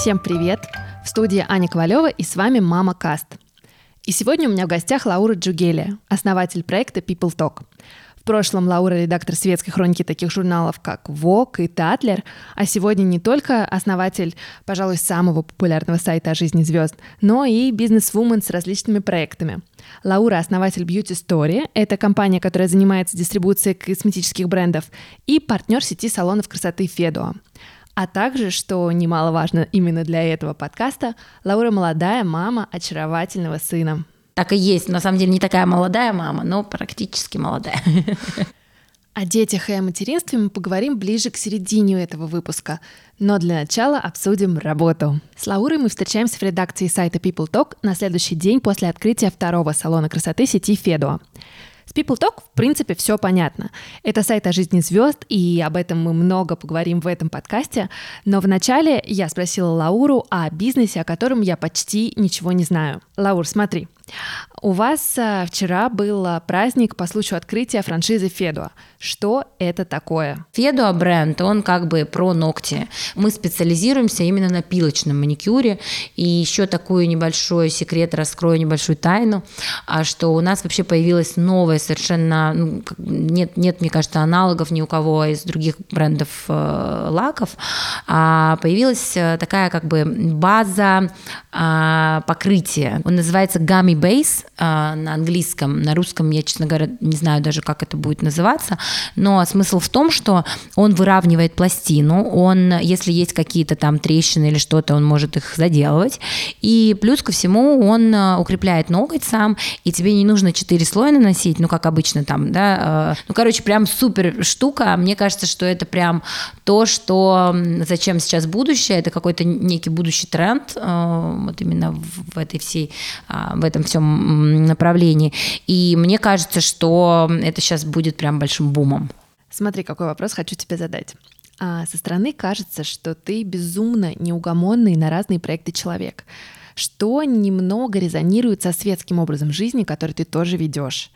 Всем привет! В студии Аня Ковалева и с вами Мама Каст. И сегодня у меня в гостях Лаура Джугелия, основатель проекта People Talk. В прошлом Лаура — редактор светской хроники таких журналов, как Vogue и Татлер, а сегодня не только основатель, пожалуй, самого популярного сайта о жизни звезд, но и бизнес-вумен с различными проектами. Лаура — основатель Beauty Story, это компания, которая занимается дистрибуцией косметических брендов, и партнер сети салонов красоты Федуа. А также, что немаловажно именно для этого подкаста, Лаура молодая мама очаровательного сына. Так и есть. На самом деле не такая молодая мама, но практически молодая. О детях и о материнстве мы поговорим ближе к середине этого выпуска. Но для начала обсудим работу. С Лаурой мы встречаемся в редакции сайта People Talk на следующий день после открытия второго салона красоты сети Федуа. С People Talk, в принципе, все понятно. Это сайт о жизни звезд, и об этом мы много поговорим в этом подкасте. Но вначале я спросила Лауру о бизнесе, о котором я почти ничего не знаю. Лаур, смотри, у вас а, вчера был а, праздник по случаю открытия франшизы Федуа. Что это такое? Федуа бренд, он как бы про ногти. Мы специализируемся именно на пилочном маникюре. И еще такой небольшой секрет, раскрою небольшую тайну, а что у нас вообще появилась новая совершенно, ну, нет, нет, мне кажется, аналогов ни у кого из других брендов э, лаков, а появилась э, такая как бы база э, покрытия. Он называется Gummy Base э, на английском, на русском я, честно говоря, не знаю даже, как это будет называться, но смысл в том, что он выравнивает пластину, он, если есть какие-то там трещины или что-то, он может их заделывать, и плюс ко всему он э, укрепляет ноготь сам, и тебе не нужно 4 слоя наносить, ну, как обычно там, да, э, ну, короче, прям супер штука, мне кажется, что это прям то, что, зачем сейчас будущее, это какой-то некий будущий тренд, вот именно в этой всей, а, в этом всем направлении. И мне кажется, что это сейчас будет прям большим бумом. Смотри, какой вопрос хочу тебе задать. А со стороны кажется, что ты безумно неугомонный на разные проекты человек, что немного резонирует со светским образом жизни, который ты тоже ведешь.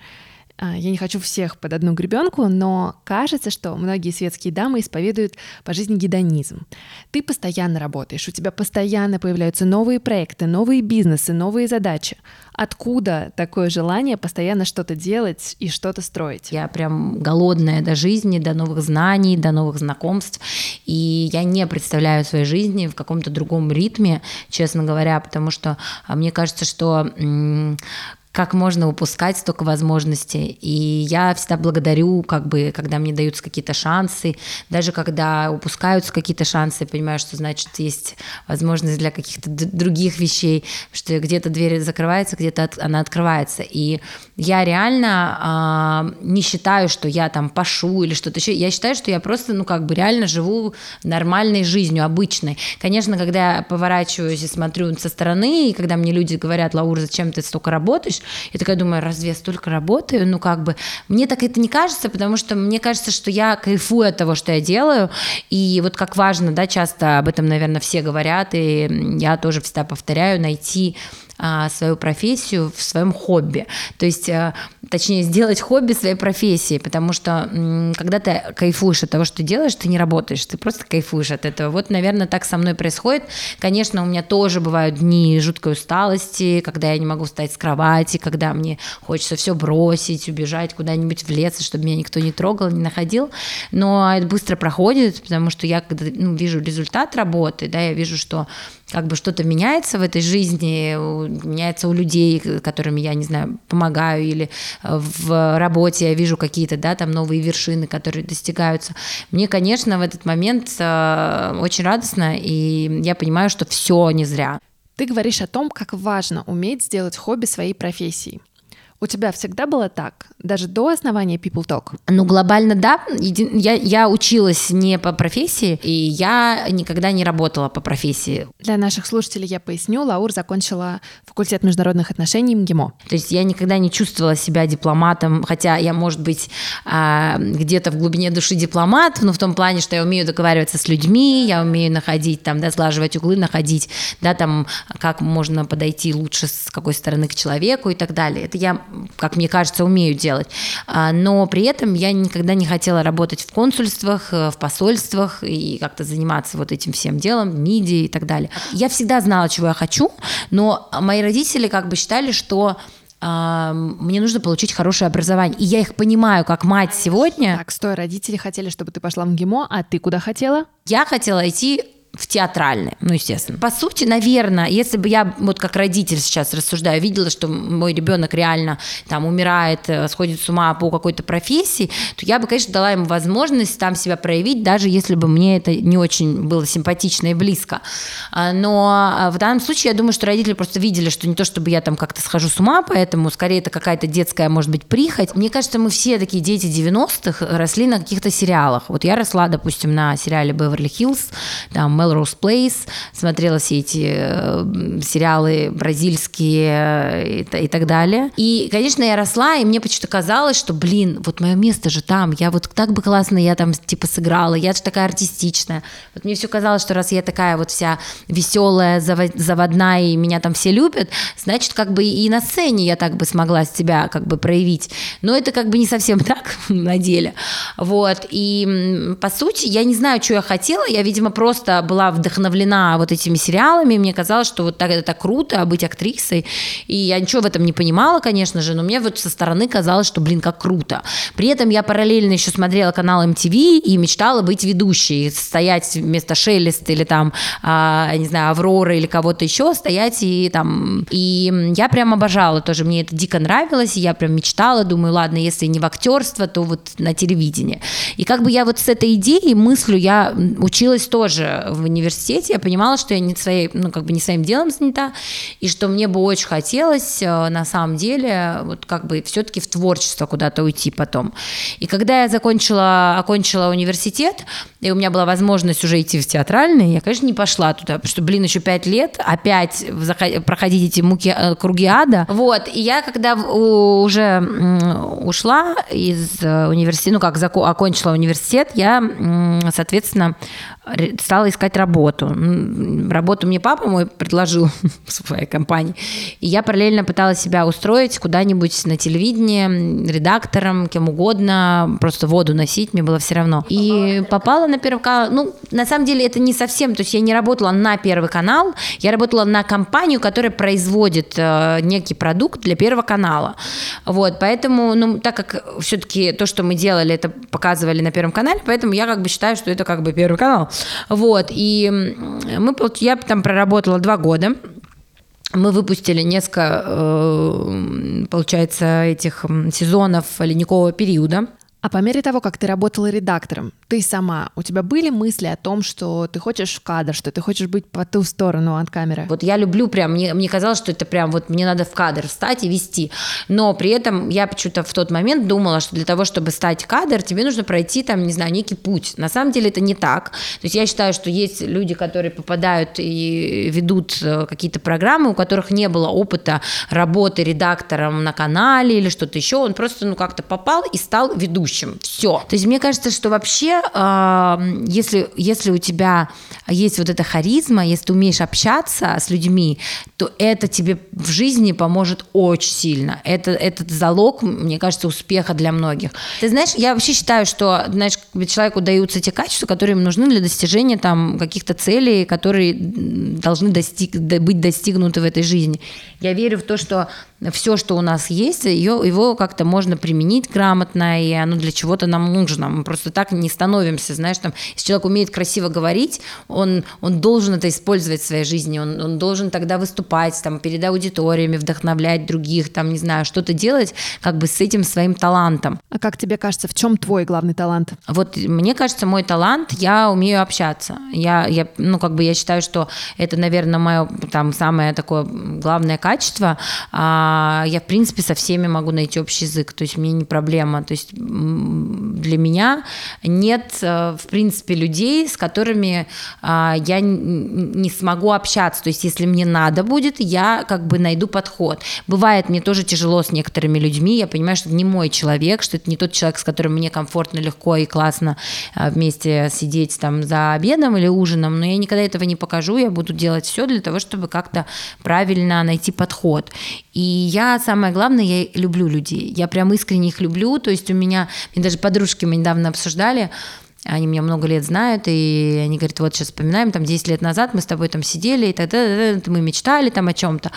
А, я не хочу всех под одну гребенку, но кажется, что многие светские дамы исповедуют по жизни гедонизм. Ты постоянно работаешь, у тебя постоянно появляются новые проекты, новые бизнесы, новые задачи. Откуда такое желание постоянно что-то делать и что-то строить? Я прям голодная до жизни, до новых знаний, до новых знакомств. И я не представляю своей жизни в каком-то другом ритме, честно говоря, потому что а, мне кажется, что как можно упускать столько возможностей. И я всегда благодарю, как бы, когда мне даются какие-то шансы, даже когда упускаются какие-то шансы, я понимаю, что значит есть возможность для каких-то других вещей, что где-то дверь закрывается, где-то она открывается. И я реально э, не считаю, что я там пашу или что-то еще. Я считаю, что я просто, ну, как бы реально живу нормальной жизнью, обычной. Конечно, когда я поворачиваюсь и смотрю со стороны, и когда мне люди говорят, Лаура, зачем ты столько работаешь, я такая думаю, разве я столько работаю? Ну, как бы, мне так это не кажется, потому что мне кажется, что я кайфую от того, что я делаю, и вот как важно, да, часто об этом, наверное, все говорят, и я тоже всегда повторяю, найти свою профессию в своем хобби. То есть, а, точнее, сделать хобби своей профессией, потому что когда ты кайфуешь от того, что ты делаешь, ты не работаешь, ты просто кайфуешь от этого. Вот, наверное, так со мной происходит. Конечно, у меня тоже бывают дни жуткой усталости, когда я не могу встать с кровати, когда мне хочется все бросить, убежать куда-нибудь в лес, чтобы меня никто не трогал, не находил. Но это быстро проходит, потому что я, когда ну, вижу результат работы, да, я вижу, что как бы что-то меняется в этой жизни, меняется у людей, которыми я, не знаю, помогаю, или э, в работе я вижу какие-то, да, там новые вершины, которые достигаются. Мне, конечно, в этот момент э, очень радостно, и я понимаю, что все не зря. Ты говоришь о том, как важно уметь сделать хобби своей профессией. У тебя всегда было так, даже до основания People Talk? Ну, глобально да. Я, я училась не по профессии, и я никогда не работала по профессии. Для наших слушателей я поясню. Лаур закончила факультет международных отношений МГИМО. То есть я никогда не чувствовала себя дипломатом, хотя я, может быть, а, где-то в глубине души дипломат, но в том плане, что я умею договариваться с людьми, я умею находить, там, да, сглаживать углы, находить, да, там, как можно подойти лучше с какой стороны к человеку и так далее. Это я как мне кажется, умею делать. А, но при этом я никогда не хотела работать в консульствах, э, в посольствах и как-то заниматься вот этим всем делом, миди и так далее. Я всегда знала, чего я хочу, но мои родители как бы считали, что мне нужно получить хорошее образование. И я их понимаю, как мать сегодня. Так, стой, родители хотели, чтобы ты пошла в МГИМО, а ты куда хотела? Я хотела идти в театральное, ну, естественно. По сути, наверное, если бы я вот как родитель сейчас рассуждаю, видела, что мой ребенок реально там умирает, э, сходит с ума по какой-то профессии, то я бы, конечно, дала ему возможность там себя проявить, даже если бы мне это не очень было симпатично и близко. А, но а, в данном случае я думаю, что родители просто видели, что не то, чтобы я там как-то схожу с ума, поэтому скорее это какая-то детская, может быть, прихоть. Мне кажется, мы все такие дети 90-х росли на каких-то сериалах. Вот я росла, допустим, на сериале «Беверли-Хиллз», там Melrose Place, смотрела все эти э, сериалы бразильские э, и, и так далее. И, конечно, я росла, и мне почему-то казалось, что, блин, вот мое место же там, я вот так бы классно я там типа сыграла, я же такая артистичная. Вот мне все казалось, что раз я такая вот вся веселая, заводная, и меня там все любят, значит, как бы и на сцене я так бы смогла себя как бы проявить. Но это как бы не совсем так на деле. Вот. И, по сути, я не знаю, что я хотела, я, видимо, просто была вдохновлена вот этими сериалами, мне казалось, что вот так это так круто быть актрисой, и я ничего в этом не понимала, конечно же, но мне вот со стороны казалось, что, блин, как круто. При этом я параллельно еще смотрела канал MTV и мечтала быть ведущей, стоять вместо Шелест или там, а, не знаю, Авроры или кого-то еще, стоять и там... И я прям обожала тоже, мне это дико нравилось, и я прям мечтала, думаю, ладно, если не в актерство, то вот на телевидении. И как бы я вот с этой идеей, мыслью, я училась тоже в университете, я понимала, что я не своей, ну, как бы не своим делом занята, и что мне бы очень хотелось, э, на самом деле, вот как бы все-таки в творчество куда-то уйти потом. И когда я закончила, окончила университет, и у меня была возможность уже идти в театральный, я, конечно, не пошла туда, потому что, блин, еще пять лет опять проходить эти муки, э, круги ада. Вот, и я, когда уже ушла из э, университета, ну, как окончила университет, я, соответственно, стала искать работу. Работу мне папа мой предложил в своей компании. И я параллельно пыталась себя устроить куда-нибудь на телевидении, редактором, кем угодно, просто воду носить, мне было все равно. И попала на Первый канал. Ну, на самом деле это не совсем, то есть я не работала на Первый канал, я работала на компанию, которая производит э, некий продукт для Первого канала. Вот, поэтому, ну, так как все-таки то, что мы делали, это показывали на Первом канале, поэтому я как бы считаю, что это как бы Первый канал. Вот, и мы, я там проработала два года, мы выпустили несколько, э, получается, этих сезонов ледникового периода. А по мере того, как ты работала редактором, ты сама, у тебя были мысли о том, что ты хочешь в кадр, что ты хочешь быть по ту сторону от камеры? Вот я люблю прям, мне, мне казалось, что это прям вот мне надо в кадр встать и вести. Но при этом я почему-то в тот момент думала, что для того, чтобы стать кадр, тебе нужно пройти там, не знаю, некий путь. На самом деле это не так. То есть я считаю, что есть люди, которые попадают и ведут э, какие-то программы, у которых не было опыта работы редактором на канале или что-то еще. Он просто ну как-то попал и стал ведущим будущем. Все. То есть мне кажется, что вообще, э, если, если у тебя есть вот эта харизма, если ты умеешь общаться с людьми, то это тебе в жизни поможет очень сильно. Это, этот залог, мне кажется, успеха для многих. Ты знаешь, я вообще считаю, что знаешь, человеку даются те качества, которые им нужны для достижения там каких-то целей, которые должны достиг, быть достигнуты в этой жизни. Я верю в то, что все, что у нас есть, ее, его как-то можно применить грамотно, и оно для чего-то нам нужно. Мы просто так не становимся, знаешь, там, если человек умеет красиво говорить, он, он должен это использовать в своей жизни, он, он должен тогда выступать там, перед аудиториями, вдохновлять других, там, не знаю, что-то делать как бы с этим своим талантом. А как тебе кажется, в чем твой главный талант? Вот мне кажется, мой талант, я умею общаться. Я, я, ну, как бы я считаю, что это, наверное, мое там самое такое главное качество. А, я, в принципе, со всеми могу найти общий язык, то есть мне не проблема. То есть для меня нет, э, в принципе, людей, с которыми а, я не смогу общаться. То есть, если мне надо будет, я как бы найду подход. Бывает мне тоже тяжело с некоторыми людьми, я понимаю, что это не мой человек, что это не тот человек, с которым мне комфортно, легко и классно а, вместе сидеть там за обедом или ужином, но я никогда этого не покажу, я буду делать все для того, чтобы как-то правильно найти подход. И я, самое главное, я люблю людей. Я прям искренне их люблю. То есть у меня, мне даже подружки мы недавно обсуждали, они меня много лет знают, и они говорят, вот сейчас вспоминаем, там 10 лет назад мы с тобой там сидели, и тогда мы мечтали там о чем-то.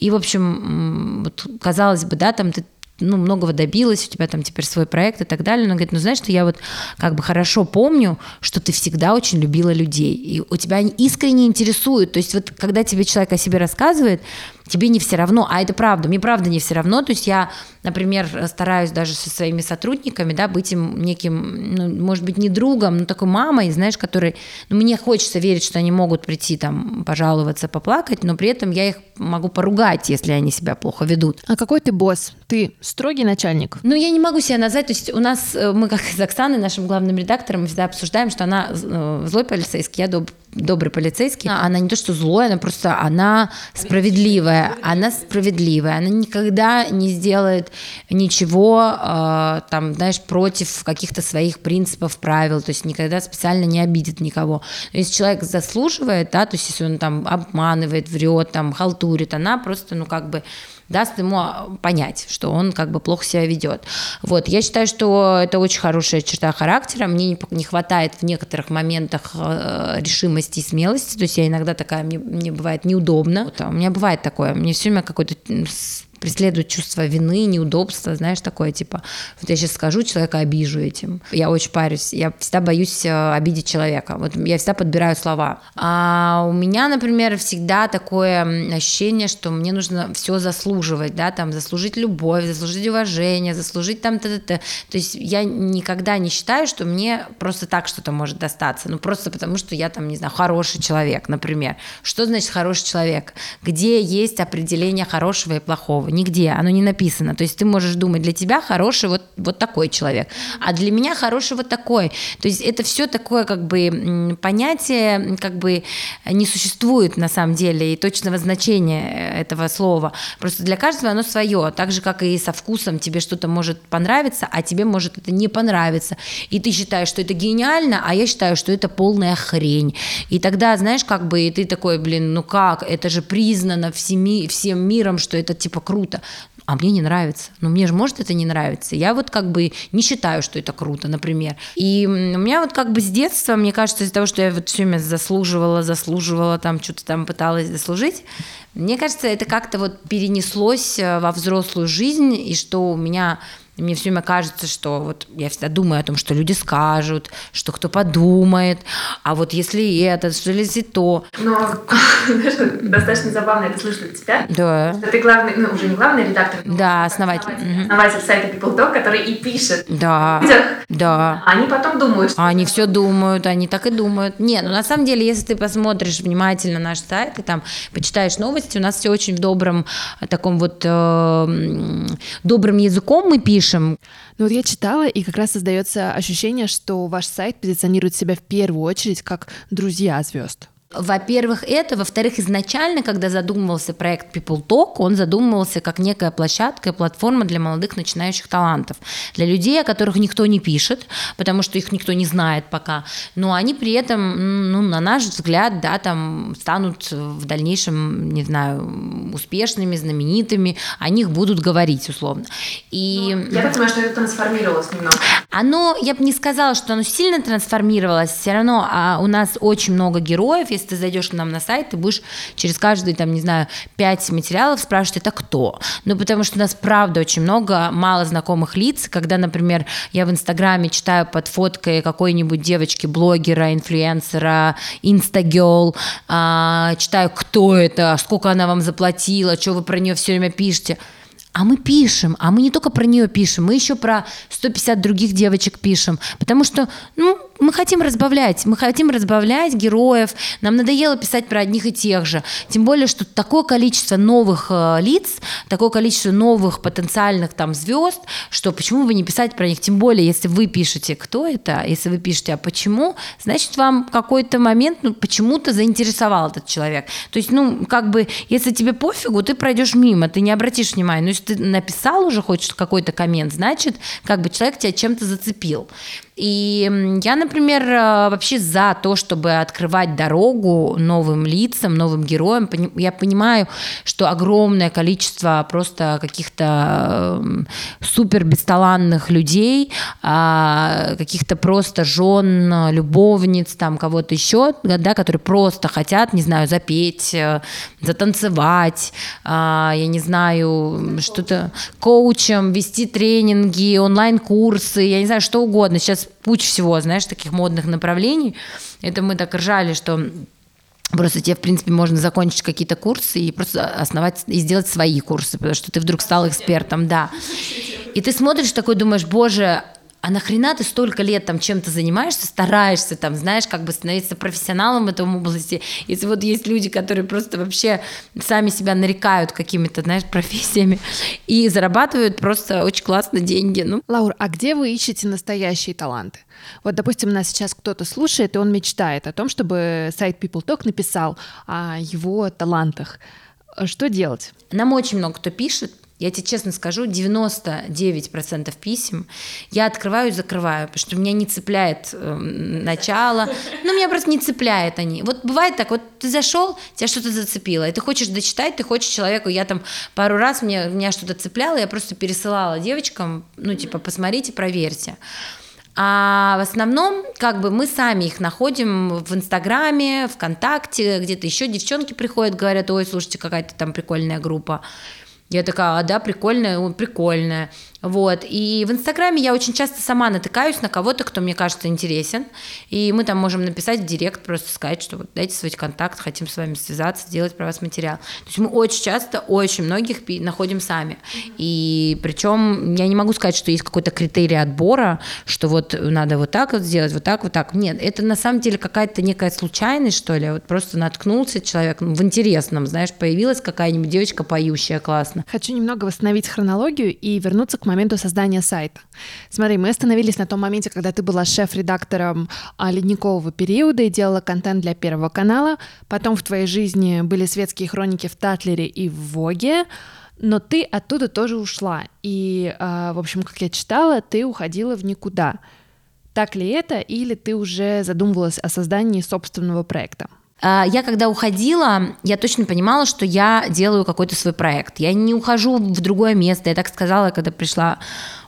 И, в общем, вот, казалось бы, да, там ты ну, многого добилась, у тебя там теперь свой проект и так далее. Но говорит, ну знаешь, что я вот как бы хорошо помню, что ты всегда очень любила людей, и у тебя они искренне интересуют. То есть вот когда тебе человек о себе рассказывает, тебе не все равно, а это правда, мне правда не все равно, то есть я, например, стараюсь даже со своими сотрудниками, да, быть им неким, ну, может быть, не другом, но такой мамой, знаешь, который, ну, мне хочется верить, что они могут прийти там пожаловаться, поплакать, но при этом я их могу поругать, если они себя плохо ведут. А какой ты босс? Ты строгий начальник? Ну, я не могу себя назвать, то есть у нас, э, мы как с Оксаной, нашим главным редактором, мы всегда обсуждаем, что она э, злой полицейский, я доб добрый полицейский, она не то что злой, она просто, она справедливая, она справедливая, она никогда не сделает ничего, э, там, знаешь, против каких-то своих принципов, правил, то есть никогда специально не обидит никого. Но если человек заслуживает, да, то есть если он там обманывает, врет, там, халтурит, она просто, ну, как бы даст ему понять, что он как бы плохо себя ведет. Вот, я считаю, что это очень хорошая черта характера, мне не, не хватает в некоторых моментах э, решимости и смелости, то есть я иногда такая, мне, мне бывает неудобно, вот, а у меня бывает такое, мне все время какой-то преследует чувство вины, неудобства, знаешь, такое, типа, вот я сейчас скажу, человека обижу этим. Я очень парюсь, я всегда боюсь э, обидеть человека, вот я всегда подбираю слова. А у меня, например, всегда такое ощущение, что мне нужно все заслуживать, да, там, заслужить любовь, заслужить уважение, заслужить там т-т-т. То есть я никогда не считаю, что мне просто так что-то может достаться, ну, просто потому что я там, не знаю, хороший человек, например. Что значит хороший человек? Где есть определение хорошего и плохого? Нигде, оно не написано. То есть ты можешь думать, для тебя хороший вот, вот такой человек, а для меня хороший вот такой. То есть это все такое как бы понятие как бы не существует на самом деле и точного значения этого слова. Просто для каждого оно свое, так же как и со вкусом тебе что-то может понравиться, а тебе может это не понравиться. И ты считаешь, что это гениально, а я считаю, что это полная хрень. И тогда, знаешь, как бы ты такой, блин, ну как, это же признано всеми, всем миром, что это типа круто круто. А мне не нравится. Ну, мне же может это не нравиться. Я вот как бы не считаю, что это круто, например. И у меня вот как бы с детства, мне кажется, из-за того, что я вот все время заслуживала, заслуживала, там что-то там пыталась заслужить, мне кажется, это как-то вот перенеслось э, во взрослую жизнь, и что у меня и мне все время кажется, что вот я всегда думаю о том, что люди скажут, что кто подумает, а вот если это, что если то. Но достаточно забавно это слышать от тебя. Да. Что ты главный, ну уже не главный редактор. Да, основатель. Основатель, основатель сайта People Talk, который и пишет. Да. Да. Они потом думают. Что они все думают, они так и думают. Не, ну на самом деле, если ты посмотришь внимательно наш сайт и там почитаешь новости, у нас все очень в добром таком вот э, добрым языком мы пишем пишем. Ну вот я читала, и как раз создается ощущение, что ваш сайт позиционирует себя в первую очередь как друзья звезд. Во-первых, это. Во-вторых, изначально, когда задумывался проект People Talk, он задумывался как некая площадка и платформа для молодых начинающих талантов. Для людей, о которых никто не пишет, потому что их никто не знает пока. Но они при этом, ну, на наш взгляд, да, там станут в дальнейшем, не знаю, успешными, знаменитыми, о них будут говорить условно. И... Ну, я так понимаю, что это трансформировалось немного. Оно, я бы не сказала, что оно сильно трансформировалось, все равно а у нас очень много героев, если ты зайдешь к нам на сайт, ты будешь через каждый, там, не знаю, пять материалов спрашивать, это кто? Ну, потому что у нас, правда, очень много мало знакомых лиц, когда, например, я в Инстаграме читаю под фоткой какой-нибудь девочки-блогера, инфлюенсера, инстагел, а, читаю, кто это, сколько она вам заплатила, что вы про нее все время пишете. А мы пишем, а мы не только про нее пишем, мы еще про 150 других девочек пишем, потому что, ну, мы хотим разбавлять, мы хотим разбавлять героев, нам надоело писать про одних и тех же. Тем более, что такое количество новых э, лиц, такое количество новых потенциальных там звезд, что почему бы не писать про них? Тем более, если вы пишете, кто это, если вы пишете, а почему, значит, вам какой-то момент ну, почему-то заинтересовал этот человек. То есть, ну, как бы, если тебе пофигу, ты пройдешь мимо, ты не обратишь внимания. Но если ты написал уже хоть какой-то коммент, значит, как бы человек тебя чем-то зацепил. И я, например, э, вообще за то, чтобы открывать дорогу новым лицам, новым героям. Я понимаю, что огромное количество просто каких-то эм, супер бесталанных людей, а, каких-то просто жен, любовниц, там кого-то еще, да, которые просто хотят, не знаю, запеть, э, затанцевать, а, я не знаю, что-то коучем, вести тренинги, онлайн-курсы, я не знаю, что угодно. Сейчас сейчас путь всего, знаешь, таких модных направлений. Это мы так ржали, что Просто тебе, в принципе, можно закончить какие-то курсы и просто основать и сделать свои курсы, потому что ты вдруг стал экспертом, да. И ты смотришь такой, думаешь, боже, а нахрена ты столько лет там чем-то занимаешься, стараешься там, знаешь, как бы становиться профессионалом в этом области, если вот есть люди, которые просто вообще сами себя нарекают какими-то, знаешь, профессиями и зарабатывают просто очень классно деньги. Ну. Лаур, а где вы ищете настоящие таланты? Вот, допустим, нас сейчас кто-то слушает, и он мечтает о том, чтобы сайт People Talk написал о его талантах. Что делать? Нам очень много кто пишет, я тебе честно скажу, 99% писем я открываю и закрываю, потому что меня не цепляет э, начало, ну, меня просто не цепляет они. Вот бывает так, вот ты зашел, тебя что-то зацепило, и ты хочешь дочитать, ты хочешь человеку, я там пару раз, мне, меня что-то цепляло, я просто пересылала девочкам, ну, типа, посмотрите, проверьте. А в основном, как бы мы сами их находим в Инстаграме, ВКонтакте, где-то еще девчонки приходят, говорят, ой, слушайте, какая-то там прикольная группа. Я такая, а, да, прикольная, прикольная. Вот. И в Инстаграме я очень часто сама натыкаюсь на кого-то, кто мне кажется интересен. И мы там можем написать в директ, просто сказать, что вот дайте свой контакт, хотим с вами связаться, сделать про вас материал. То есть мы очень часто, очень многих находим сами. И причем я не могу сказать, что есть какой-то критерий отбора, что вот надо вот так вот сделать, вот так, вот так. Нет, это на самом деле какая-то некая случайность, что ли. Вот просто наткнулся человек ну, в интересном, знаешь, появилась какая-нибудь девочка поющая классно. Хочу немного восстановить хронологию и вернуться к моменту создания сайта. Смотри, мы остановились на том моменте, когда ты была шеф-редактором а, ледникового периода и делала контент для Первого канала. Потом в твоей жизни были светские хроники в Татлере и в Воге. Но ты оттуда тоже ушла. И, а, в общем, как я читала, ты уходила в никуда. Так ли это, или ты уже задумывалась о создании собственного проекта? А, я когда уходила, я точно понимала, что я делаю какой-то свой проект. Я не ухожу в другое место. Я так сказала, когда пришла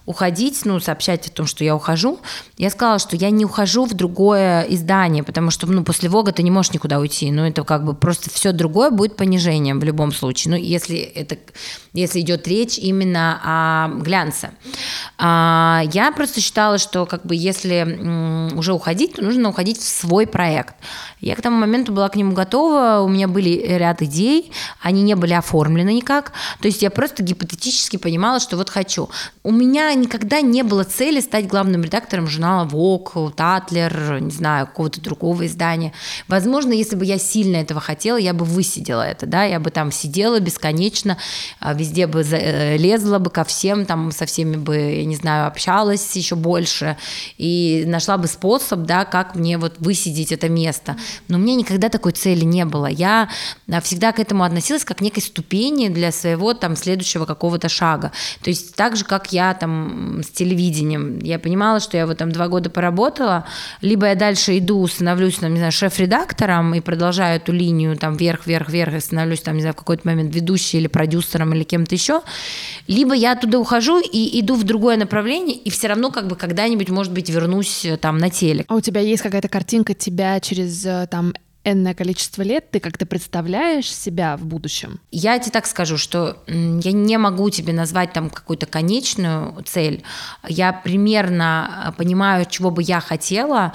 уходить, ну, сообщать о том, что я ухожу, я сказала, что я не ухожу в другое издание, потому что, ну, после Вога ты не можешь никуда уйти, ну, это как бы просто все другое будет понижением в любом случае, ну, если это, если идет речь именно о глянце. А, я просто считала, что как бы если уже уходить, то нужно уходить в свой проект. Я к тому моменту была к нему готова, у меня были ряд идей, они не были оформлены никак, то есть я просто гипотетически понимала, что вот хочу. У меня никогда не было цели стать главным редактором журнала Vogue, Татлер, не знаю, какого-то другого издания. Возможно, если бы я сильно этого хотела, я бы высидела это, да, я бы там сидела бесконечно, а, везде бы э, лезла бы ко всем, там со всеми бы, я не знаю, общалась еще больше и нашла бы способ, да, как мне вот высидеть это место. Но у меня никогда такой цели не было. Я а, всегда к этому относилась как к некой ступени для своего там следующего какого-то шага. То есть так же, как я там с телевидением. Я понимала, что я вот там два года поработала, либо я дальше иду, становлюсь, там, не знаю, шеф-редактором и продолжаю эту линию там вверх, вверх, вверх и становлюсь там, не знаю, в какой-то момент ведущей или продюсером или кем-то еще, либо я оттуда ухожу и иду в другое направление, и все равно как бы когда-нибудь, может быть, вернусь э, там на телек. А у тебя есть какая-то картинка тебя через э, там энное количество лет, ты как-то представляешь себя в будущем? Я тебе так скажу, что я не могу тебе назвать там какую-то конечную цель. Я примерно э, понимаю, чего бы я хотела,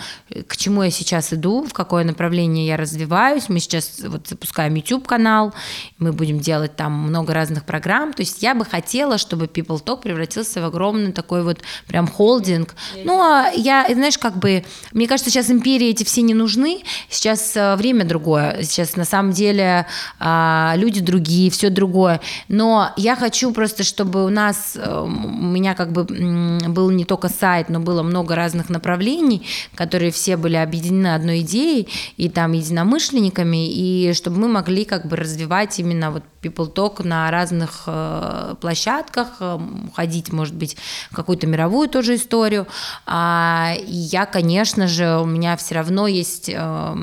к чему я сейчас иду, в какое направление я развиваюсь. Мы сейчас вот запускаем YouTube-канал, мы будем делать там много разных программ. То есть я бы хотела, чтобы People Talk превратился в огромный такой вот прям холдинг. Ну, а я, знаешь, как бы, мне кажется, сейчас империи эти все не нужны. Сейчас э, время другое. Сейчас на самом деле а, люди другие, все другое. Но я хочу просто, чтобы у нас, э, у меня как бы был не только сайт, но было много разных направлений, которые все были объединены одной идеей и там единомышленниками, и чтобы мы могли как бы развивать именно вот People Talk на разных э, площадках, э, ходить, может быть, какую-то мировую тоже историю. А, и я, конечно же, у меня все равно есть э,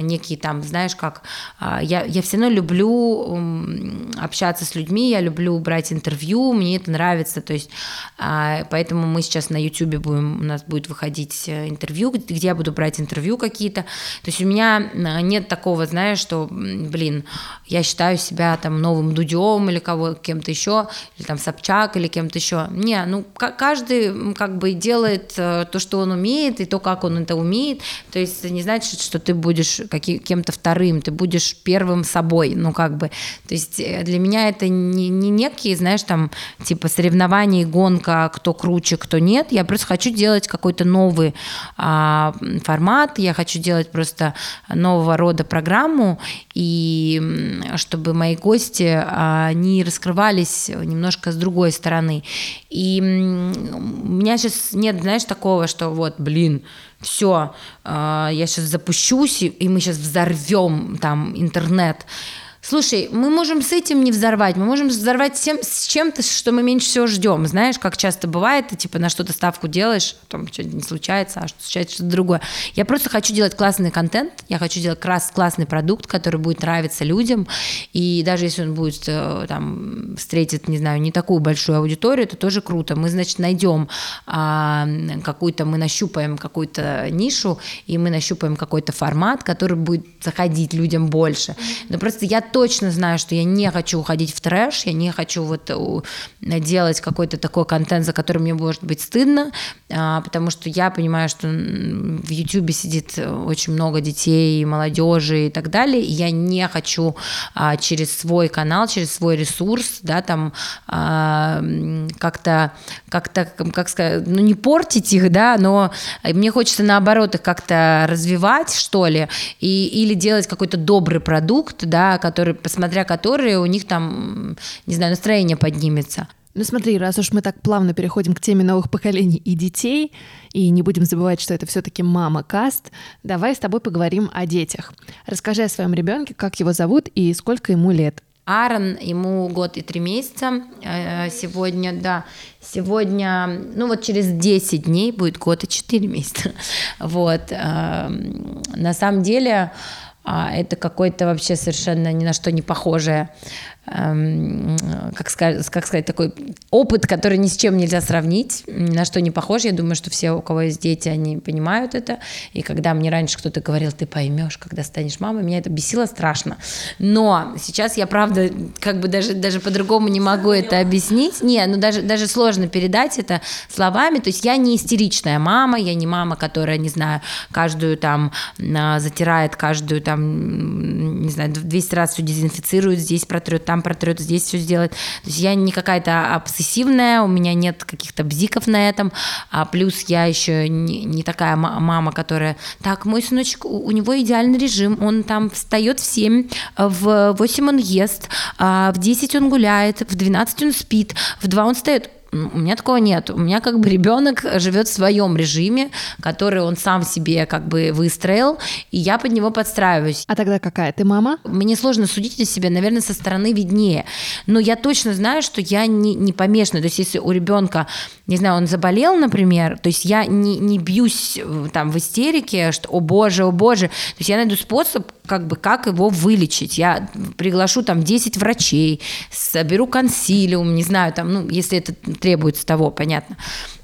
некие там, знаешь, как э, я, я все равно люблю общаться с людьми, я люблю брать интервью, мне это нравится, то есть э, поэтому мы сейчас на YouTube будем, у нас будет выходить интервью, где я буду брать интервью какие-то. То есть у меня нет такого, знаешь, что, блин, я считаю себя там новым Дудем или кого кем-то еще, или там Собчак или кем-то еще. Не, ну каждый как бы делает э, то, что он умеет, и то, как он это умеет. То есть не значит, что ты будешь кем-то вторым, ты будешь первым собой, ну как бы. То есть э, для меня это не, не некие, знаешь, там типа соревнования и гонка, кто круче, кто нет. Я просто хочу делать какой-то новый а, формат, я хочу делать просто нового рода программу, и чтобы мои гости гости, они раскрывались немножко с другой стороны. И у меня сейчас нет, знаешь, такого, что вот, блин, все, а, я сейчас запущусь, и мы сейчас взорвем там интернет. Слушай, мы можем с этим не взорвать, мы можем взорвать тем, с чем-то, что мы меньше всего ждем. Знаешь, как часто бывает, ты типа на что-то ставку делаешь, потом что-то не случается, а что случается что-то другое. Я просто хочу делать классный контент, я хочу делать класс, классный продукт, который будет нравиться людям, и даже если он будет э, там встретит, не знаю, не такую большую аудиторию, это тоже круто. Мы, значит, найдем а, какую-то, мы нащупаем какую-то нишу, и мы нащупаем какой-то формат, который будет заходить людям больше. Но просто я точно знаю, что я не хочу уходить в трэш, я не хочу вот делать какой-то такой контент, за который мне может быть стыдно, а, потому что я понимаю, что в YouTube сидит очень много детей, молодежи и так далее, и я не хочу а, через свой канал, через свой ресурс, да, там а, как-то, как-то, как сказать, ну не портить их, да, но мне хочется наоборот их как-то развивать, что ли, и, или делать какой-то добрый продукт, да, который которые, посмотря которые, у них там, не знаю, настроение поднимется. Ну смотри, раз уж мы так плавно переходим к теме новых поколений и детей, и не будем забывать, что это все-таки мама каст, давай с тобой поговорим о детях. Расскажи о своем ребенке, как его зовут и сколько ему лет. Аарон, ему год и три месяца. Э, сегодня, да, сегодня, ну вот через 10 дней будет год и четыре месяца. Вот. Э, на самом деле, а это какой-то вообще совершенно ни на что не похожее как сказать, как сказать, такой опыт, который ни с чем нельзя сравнить, ни на что не похож. Я думаю, что все, у кого есть дети, они понимают это. И когда мне раньше кто-то говорил, ты поймешь, когда станешь мамой, меня это бесило страшно. Но сейчас я, правда, как бы даже, даже по-другому не могу это объяснить. Не, ну даже, даже сложно передать это словами. То есть я не истеричная мама, я не мама, которая, не знаю, каждую там затирает, каждую там, не знаю, 200 раз все дезинфицирует, здесь протрет, там там протрет, здесь все сделать. То есть я не какая-то обсессивная, у меня нет каких-то бзиков на этом, а плюс я еще не, не такая мама, которая, так, мой сыночек, у, у него идеальный режим, он там встает в 7, в 8 он ест, а в 10 он гуляет, в 12 он спит, в 2 он встает у меня такого нет. У меня как бы ребенок живет в своем режиме, который он сам себе как бы выстроил, и я под него подстраиваюсь. А тогда какая? Ты мама? Мне сложно судить о себе, наверное, со стороны виднее. Но я точно знаю, что я не, не помешана. То есть если у ребенка, не знаю, он заболел, например, то есть я не, не бьюсь э, там в истерике, что «О боже, о боже». То есть я найду способ, как бы, как его вылечить. Я приглашу там 10 врачей, соберу консилиум, не знаю, там, ну, если это требуется того, понятно.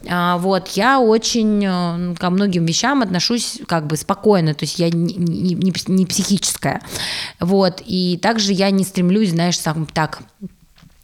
А, вот, я очень э, ко многим вещам отношусь как бы спокойно, то есть я не, не, не, психическая, вот, и также я не стремлюсь, знаешь, сам так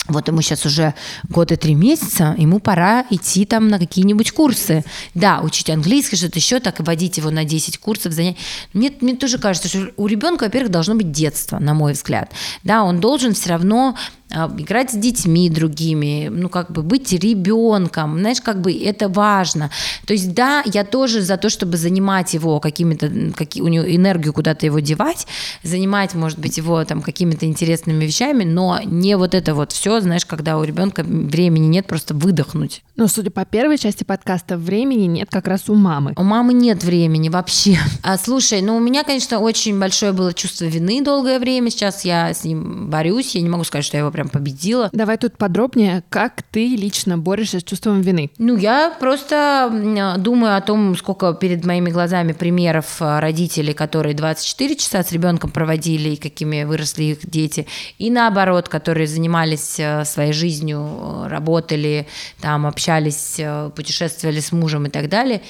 вот ему сейчас уже год и три месяца, ему пора идти там на какие-нибудь курсы. Да, учить английский, что-то еще, так и водить его на 10 курсов занятий. Мне, мне тоже кажется, что у ребенка, во-первых, должно быть детство, на мой взгляд. Да, он должен все равно играть с детьми другими, ну, как бы быть ребенком, знаешь, как бы это важно. То есть, да, я тоже за то, чтобы занимать его какими-то, какие, у него энергию куда-то его девать, занимать, может быть, его там какими-то интересными вещами, но не вот это вот все, знаешь, когда у ребенка времени нет просто выдохнуть. Ну, судя по первой части подкаста, времени нет как раз у мамы. У мамы нет времени вообще. А, слушай, ну, у меня, конечно, очень большое было чувство вины долгое время, сейчас я с ним борюсь, я не могу сказать, что я его прям победила. Давай тут подробнее, как ты лично борешься с чувством вины. Ну, я просто думаю о том, сколько перед моими глазами примеров а, родителей, которые 24 часа с ребенком проводили, и какими выросли их дети, и наоборот, которые занимались а, своей жизнью, а, работали, там, общались, путешествовали с мужем и так далее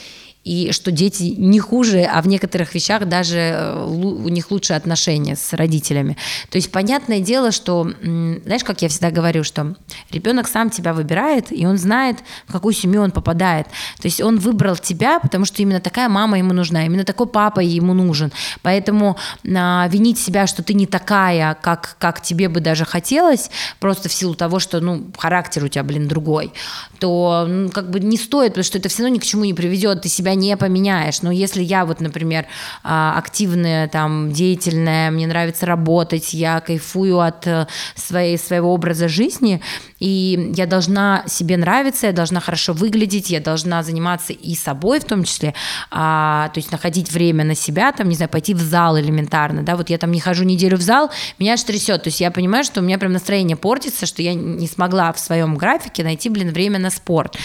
и что дети не хуже, а в некоторых вещах даже э, у них лучше отношения с родителями. То есть понятное дело, что, знаешь, как я всегда говорю, что ребенок сам тебя выбирает, и он знает, в какую семью он попадает. То есть он выбрал тебя, потому что именно такая мама ему нужна, именно такой папа ему нужен. Поэтому а, винить себя, что ты не такая, как, как тебе бы даже хотелось, просто в силу того, что, ну, характер у тебя, блин, другой, то, ну, как бы не стоит, потому что это все равно ни к чему не приведет, ты себя не поменяешь. Но если я вот, например, а, активная, там, деятельная, мне нравится работать, я кайфую от э, своей, своего образа жизни, и я должна себе нравиться, я должна хорошо выглядеть, я должна заниматься и собой в том числе, а, то есть находить время на себя, там, не знаю, пойти в зал элементарно, да, вот я там не хожу неделю в зал, меня аж трясет, то есть я понимаю, что у меня прям настроение портится, что я не смогла в своем графике найти, блин, время на спорт.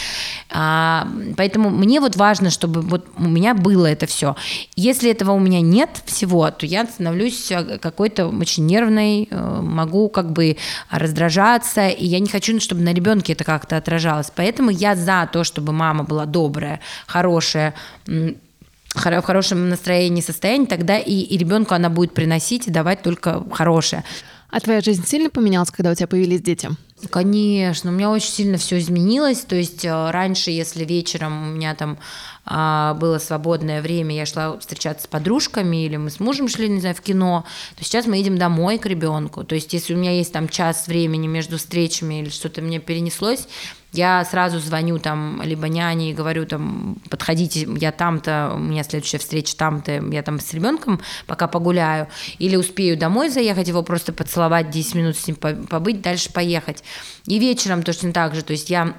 А, поэтому мне вот важно, чтобы вот у меня было это все. Если этого у меня нет всего, то я становлюсь э, какой-то очень нервной, э, могу как бы раздражаться, и я не хочу, чтобы на ребенке это как-то отражалось. Поэтому я за то, чтобы мама была добрая, хорошая, в хорошем настроении, состоянии, тогда и, и ребенку она будет приносить и давать только хорошее. А твоя жизнь сильно поменялась, когда у тебя появились дети? Конечно, у меня очень сильно все изменилось. То есть э, раньше, если вечером у меня там а, было свободное время, я шла встречаться с подружками или мы с мужем шли, не знаю, в кино, то сейчас мы едем домой к ребенку. То есть если у меня есть там час времени между встречами или что-то мне перенеслось, я сразу звоню там либо няне и говорю там, подходите, я там-то, у меня следующая встреча там-то, я там с ребенком пока погуляю, или успею домой заехать, его просто поцеловать, 10 минут с ним побыть, дальше поехать. И вечером точно так же, то есть я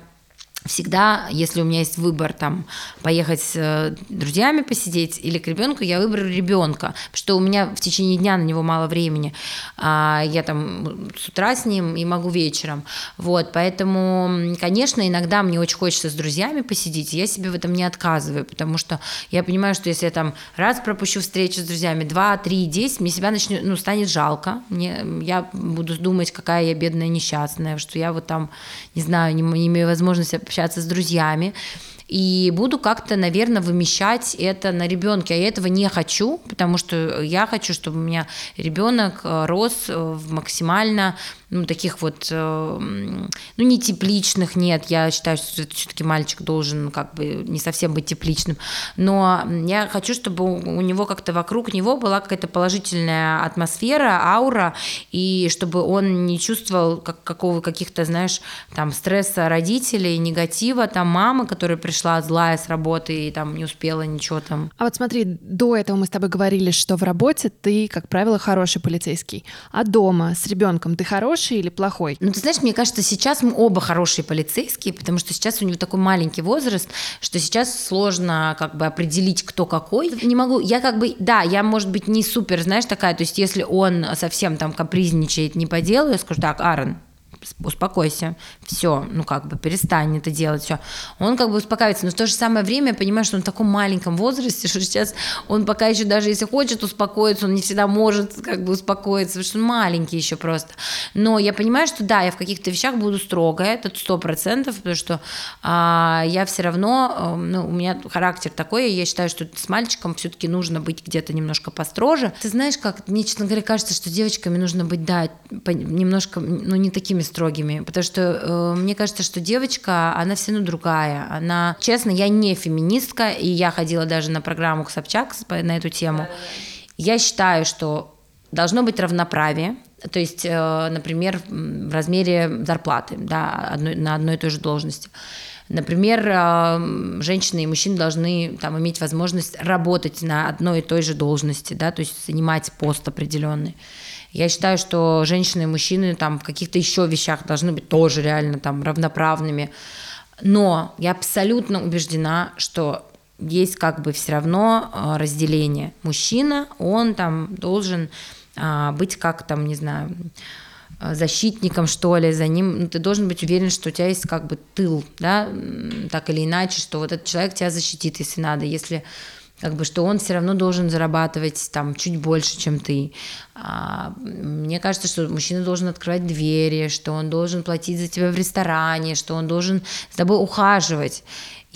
всегда, если у меня есть выбор там поехать с э, друзьями посидеть или к ребенку, я выберу ребенка, что у меня в течение дня на него мало времени, а я там с утра с ним и могу вечером, вот, поэтому, конечно, иногда мне очень хочется с друзьями посидеть, я себе в этом не отказываю, потому что я понимаю, что если я там раз пропущу встречу с друзьями, два, три, десять, мне себя начнет, ну, станет жалко, мне, я буду думать, какая я бедная несчастная, что я вот там, не знаю, не, не имею возможности общаться с друзьями и буду как-то, наверное, вымещать это на ребенке. А я этого не хочу, потому что я хочу, чтобы у меня ребенок э, рос э, в максимально ну, таких вот, э, ну, не тепличных, нет, я считаю, что все-таки мальчик должен как бы не совсем быть тепличным, но я хочу, чтобы у него как-то вокруг него была какая-то положительная атмосфера, аура, и чтобы он не чувствовал как, какого, каких-то, знаешь, там, стресса родителей, негатива, там, мамы, которая пришла злая с работы и там не успела ничего там. А вот смотри, до этого мы с тобой говорили, что в работе ты, как правило, хороший полицейский, а дома с ребенком ты хороший, хороший или плохой? Ну, ты знаешь, мне кажется, сейчас мы оба хорошие полицейские, потому что сейчас у него такой маленький возраст, что сейчас сложно как бы определить, кто какой. Не могу, я как бы, да, я, может быть, не супер, знаешь, такая, то есть если он совсем там капризничает не по делу, я скажу, так, Аарон, успокойся, все, ну как бы перестань это делать, все. Он как бы успокаивается, но в то же самое время я понимаю, что он в таком маленьком возрасте, что сейчас он пока еще даже если хочет успокоиться, он не всегда может как бы успокоиться, потому что он маленький еще просто. Но я понимаю, что да, я в каких-то вещах буду строгая, это сто процентов, потому что а, я все равно, э, ну, у меня характер такой, я считаю, что с мальчиком все-таки нужно быть где-то немножко построже. Ты знаешь, как мне, честно говоря, кажется, что девочками нужно быть, да, немножко, ну, не такими строгими, потому что э, мне кажется, что девочка, она все равно другая. Она, честно, я не феминистка, и я ходила даже на программу к Собчак на эту тему. Я считаю, что должно быть равноправие, то есть, э, например, в размере зарплаты да, одной, на одной и той же должности. Например, э, женщины и мужчины должны там, иметь возможность работать на одной и той же должности, да, то есть занимать пост определенный. Я считаю, что женщины и мужчины там в каких-то еще вещах должны быть тоже реально там равноправными. Но я абсолютно убеждена, что есть как бы все равно э, разделение. Мужчина, он там должен а, быть как там, не знаю, защитником, что ли, за ним, ну, ты должен быть уверен, что у тебя есть как бы тыл, да, так или иначе, что вот этот человек тебя защитит, если надо, если как бы, что он все равно должен зарабатывать там чуть больше, чем ты. А, мне кажется, что мужчина должен открывать двери, что он должен платить за тебя в ресторане, что он должен с тобой ухаживать.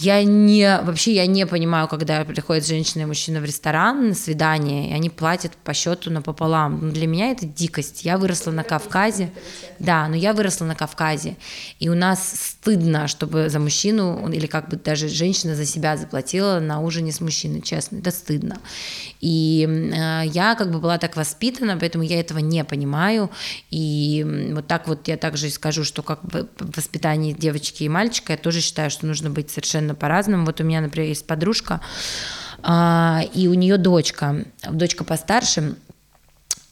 Я не, вообще я не понимаю, когда приходят женщина и мужчина в ресторан на свидание, и они платят по счету напополам. Ну, для меня это дикость. Я выросла на Кавказе. Да, но я выросла на Кавказе. И у нас стыдно, чтобы за мужчину, или как бы даже женщина за себя заплатила на ужине с мужчиной, честно. Это стыдно. И э, я как бы была так воспитана, поэтому я этого не понимаю. И вот так вот я также скажу, что как бы в воспитании девочки и мальчика я тоже считаю, что нужно быть совершенно совершенно по-разному. Вот у меня, например, есть подружка, а, и у нее дочка, дочка постарше,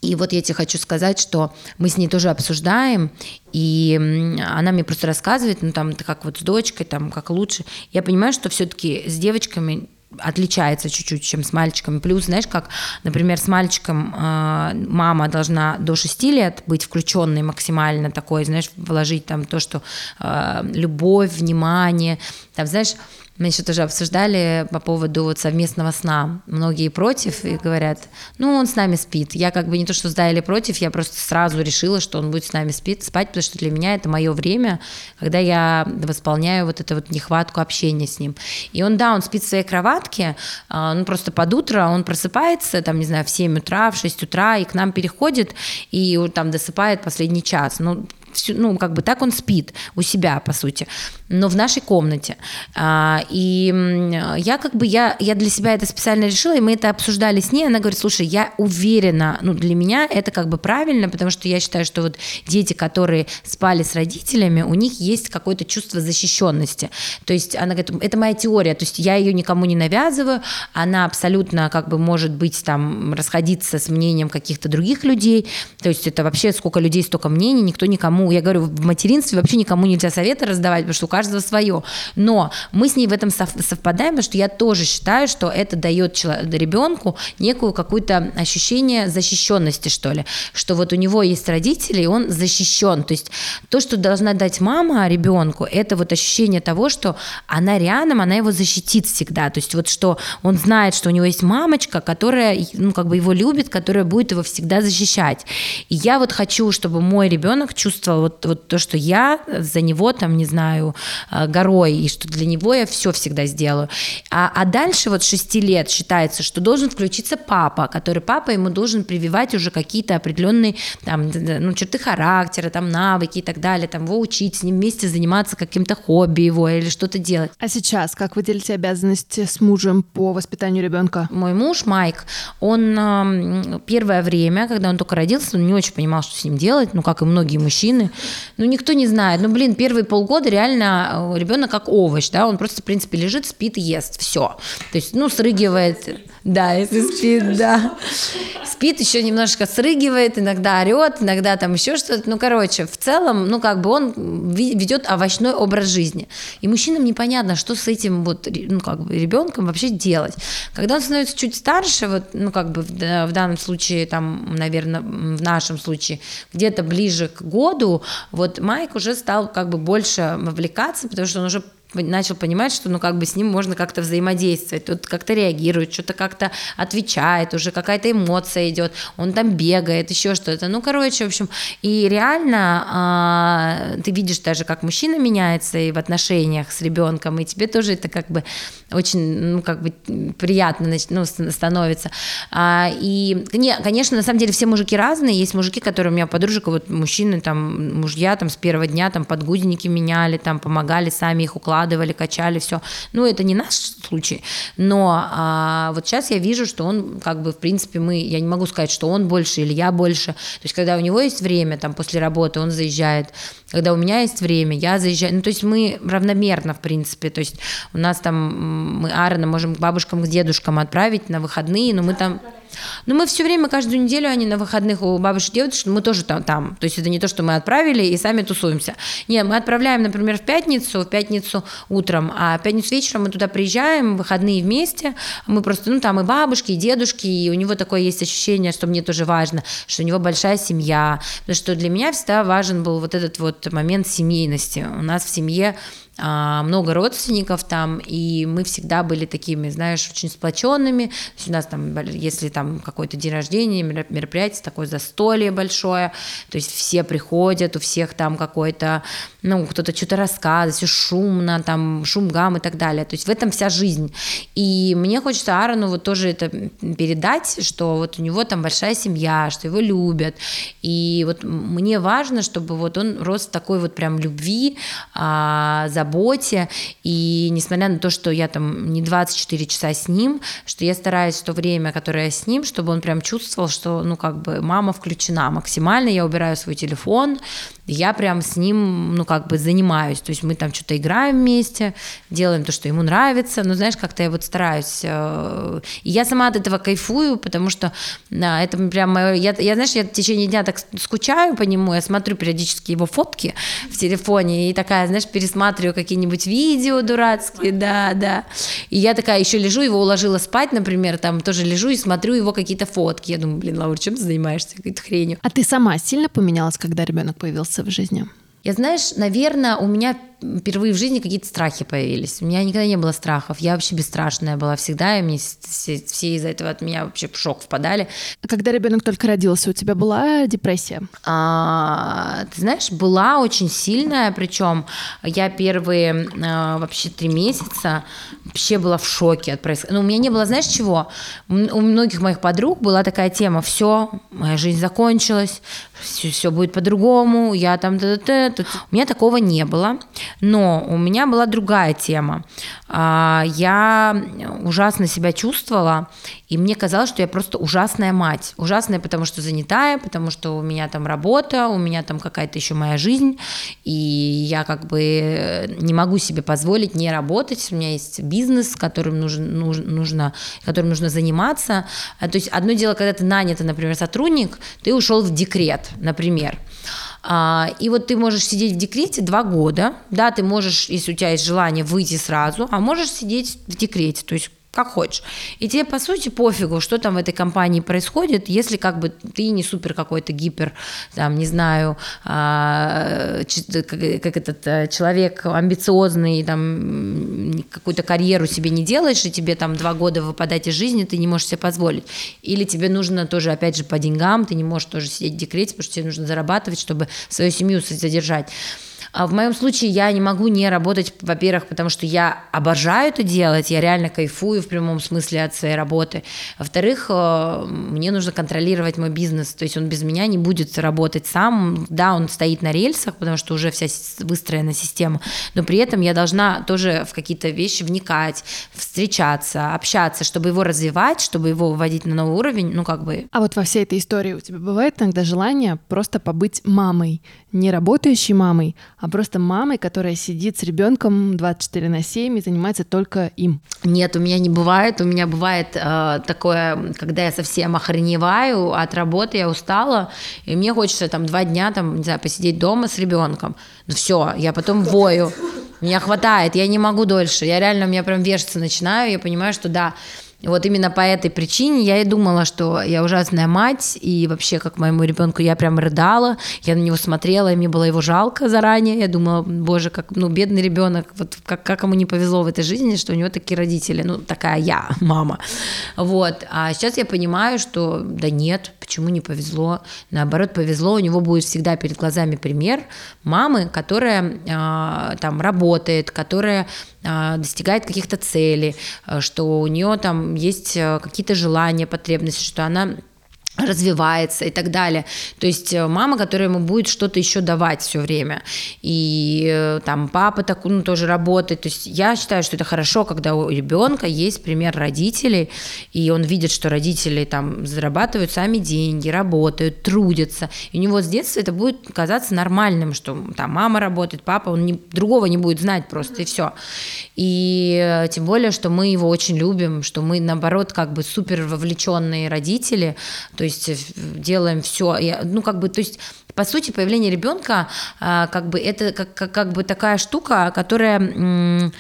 и вот я тебе хочу сказать, что мы с ней тоже обсуждаем, и она мне просто рассказывает, ну там, как вот с дочкой, там, как лучше. Я понимаю, что все-таки с девочками отличается чуть-чуть, чем с мальчиками. Плюс, знаешь, как, например, с мальчиком э, мама должна до 6 лет быть включенной максимально такой, знаешь, вложить там то, что э, любовь, внимание, там, знаешь, мы еще тоже обсуждали по поводу вот совместного сна. Многие против и говорят, ну, он с нами спит. Я как бы не то, что за или против, я просто сразу решила, что он будет с нами спит, спать, потому что для меня это мое время, когда я восполняю вот эту вот нехватку общения с ним. И он, да, он спит в своей кроватке, а, ну, просто под утро он просыпается, там, не знаю, в 7 утра, в 6 утра, и к нам переходит, и там досыпает последний час. Ну, всю, ну, как бы так он спит у себя, по сути, но в нашей комнате. А, и я как бы, я, я для себя это специально решила, и мы это обсуждали с ней, она говорит, слушай, я уверена, ну, для меня это как бы правильно, потому что я считаю, что вот дети, которые спали с родителями, у них есть какое-то чувство защищенности. То есть она говорит, это моя теория, то есть я ее никому не навязываю, она абсолютно как бы может быть там расходиться с мнением каких-то других людей, то есть это вообще сколько людей, столько мнений, никто никому я говорю, в материнстве вообще никому нельзя советы раздавать, потому что у каждого свое. Но мы с ней в этом совпадаем, потому что я тоже считаю, что это дает ребенку некую какое-то ощущение защищенности, что ли, что вот у него есть родители, и он защищен. То есть то, что должна дать мама ребенку, это вот ощущение того, что она рядом, она его защитит всегда. То есть вот что он знает, что у него есть мамочка, которая, ну, как бы его любит, которая будет его всегда защищать. И я вот хочу, чтобы мой ребенок чувствовал вот, вот то, что я за него, там, не знаю, э, горой, и что для него я все всегда сделаю. А, а дальше вот 6 лет считается, что должен включиться папа, который папа ему должен прививать уже какие-то определенные там, ну, черты характера, там, навыки и так далее, там, его учить, с ним вместе заниматься каким-то хобби его или что-то делать. А сейчас как вы делите обязанности с мужем по воспитанию ребенка? Мой муж Майк, он первое время, когда он только родился, он не очень понимал, что с ним делать, ну, как и многие мужчины, ну, никто не знает. Ну, блин, первые полгода реально э, ребенок как овощ, да, он просто, в принципе, лежит, спит, ест, все. То есть, ну, срыгивает, да, если спит, да. Спит, еще немножко срыгивает, иногда орет, иногда там еще что-то. Ну, короче, в целом, ну, как бы он ведет овощной образ жизни. И мужчинам непонятно, что с этим вот, ну, как бы ребенком вообще делать. Когда он становится чуть старше, вот, ну, как бы в, в данном случае, там, наверное, в нашем случае, где-то ближе к году, году вот Майк уже стал как бы больше вовлекаться, потому что он уже начал понимать, что ну как бы с ним можно как-то взаимодействовать, тут как-то реагирует, что-то как-то отвечает, уже какая-то эмоция идет, он там бегает, еще что-то. Ну, короче, в общем, и реально а, ты видишь даже, как мужчина меняется и в отношениях с ребенком, и тебе тоже это как бы очень, ну, как бы приятно ну, становится. А, и, не, конечно, на самом деле все мужики разные, есть мужики, которые у меня подружек, вот мужчины, там, мужья там с первого дня там подгузники меняли, там помогали сами их укладывать, вкладывали, качали все. Ну, это не наш случай, но а, вот сейчас я вижу, что он как бы, в принципе, мы, я не могу сказать, что он больше или я больше. То есть, когда у него есть время, там, после работы, он заезжает, когда у меня есть время, я заезжаю. Ну, то есть мы равномерно, в принципе. То есть у нас там, мы Аарона можем к бабушкам, к дедушкам отправить на выходные, но мы там... Но мы все время, каждую неделю, они на выходных у бабушек что мы тоже там, там. То есть это не то, что мы отправили и сами тусуемся. Нет, мы отправляем, например, в пятницу, в пятницу утром, а в пятницу вечером мы туда приезжаем, выходные вместе. Мы просто, ну, там и бабушки, и дедушки, и у него такое есть ощущение, что мне тоже важно, что у него большая семья. Потому что для меня всегда важен был вот этот вот момент семейности. У нас в семье много родственников там, и мы всегда были такими, знаешь, очень сплоченными. У нас там, если там какой-то день рождения, мероприятие, такое застолье большое, то есть все приходят, у всех там какой-то, ну, кто-то что-то рассказывает, все шумно, там, шум, гам и так далее. То есть в этом вся жизнь. И мне хочется Аарону вот тоже это передать, что вот у него там большая семья, что его любят. И вот мне важно, чтобы вот он рос такой вот прям любви, а, заботе, и несмотря на то, что я там не 24 часа с ним, что я стараюсь то время, которое я с ним, чтобы он прям чувствовал, что, ну, как бы мама включена максимально, я убираю свой телефон, я прям с ним, ну, как бы занимаюсь, то есть мы там что-то играем вместе, делаем то, что ему нравится, но знаешь, как-то я вот стараюсь, э, и я сама от этого кайфую, потому что да, это прям мое, я, я, знаешь, я в течение дня так скучаю по нему, я смотрю периодически его фотки в телефоне, и такая, знаешь, пересматриваю какие-нибудь видео дурацкие, да, да, и я такая еще лежу, его уложила спать, например, там тоже лежу и смотрю его какие-то фотки, я думаю, блин, Лаура, чем ты занимаешься, какой-то хренью. А ты сама сильно поменялась, когда ребенок появился? В жизни? Я, знаешь, наверное, у меня впервые в жизни какие-то страхи появились. У меня никогда не было страхов. Я вообще бесстрашная была всегда, и мне все, все из-за этого от меня вообще в шок впадали. Когда ребенок только родился, у тебя была депрессия? А, ты знаешь, была очень сильная, причем я первые а, вообще три месяца вообще была в шоке от происходящего. Ну, у меня не было, знаешь, чего? У многих моих подруг была такая тема, все, моя жизнь закончилась, все, все будет по-другому, я там... Т -т -т. У меня такого не было. Но у меня была другая тема. А, я ужасно себя чувствовала, и мне казалось, что я просто ужасная мать. Ужасная, потому что занятая, потому что у меня там работа, у меня там какая-то еще моя жизнь, и я как бы не могу себе позволить не работать. У меня есть бизнес, которым нужно, нужно, которым нужно заниматься. А, то есть одно дело, когда ты нанята, например, сотрудник, ты ушел в декрет, например. А, и вот ты можешь сидеть в декрете два года, да, ты можешь, если у тебя есть желание, выйти сразу, а можешь сидеть в декрете, то есть как хочешь. И тебе, по сути, пофигу, что там в этой компании происходит, если как бы ты не супер какой-то гипер, там, не знаю, а, как этот э, человек амбициозный, там, какую-то карьеру себе не делаешь, и тебе там два года выпадать из жизни, ты не можешь себе позволить. Или тебе нужно тоже, опять же, по деньгам, ты не можешь тоже сидеть в декрете, потому что тебе нужно зарабатывать, чтобы свою семью содержать. А в моем случае я не могу не работать, во-первых, потому что я обожаю это делать, я реально кайфую в прямом смысле от своей работы. Во-вторых, э, мне нужно контролировать мой бизнес, то есть он без меня не будет работать сам. Да, он стоит на рельсах, потому что уже вся выстроена система, но при этом я должна тоже в какие-то вещи вникать, встречаться, общаться, чтобы его развивать, чтобы его выводить на новый уровень, ну как бы. А вот во всей этой истории у тебя бывает иногда желание просто побыть мамой, не работающей мамой, а просто мамой, которая сидит с ребенком 24 на 7 и занимается только им? Нет, у меня не бывает. У меня бывает э, такое, когда я совсем охреневаю от работы, я устала, и мне хочется там два дня там, не знаю, посидеть дома с ребенком. Ну все, я потом вою. Меня хватает, я не могу дольше. Я реально, у меня прям вешаться начинаю, я понимаю, что да, вот именно по этой причине я и думала, что я ужасная мать, и вообще, как моему ребенку, я прям рыдала, я на него смотрела, и мне было его жалко заранее. Я думала, боже, как, ну, бедный ребенок, вот как, как ему не повезло в этой жизни, что у него такие родители, ну, такая я, мама. Вот. А сейчас я понимаю, что да нет, почему не повезло? Наоборот, повезло, у него будет всегда перед глазами пример мамы, которая э, там работает, которая достигает каких-то целей, э, что у нее там есть э, какие-то желания, потребности, что она развивается и так далее. То есть э, мама, которая ему будет что-то еще давать все время. И э, там папа так, ну, тоже работает. То есть я считаю, что это хорошо, когда у ребенка есть пример родителей, и он видит, что родители там зарабатывают сами деньги, работают, трудятся. И у него с детства это будет казаться нормальным, что там мама работает, папа, он не, другого не будет знать просто, и все. И э, тем более, что мы его очень любим, что мы, наоборот, как бы супер вовлеченные родители, то есть э, делаем все, ну как бы, то есть по сути появление ребенка а, как бы это как, как, как бы такая штука, которая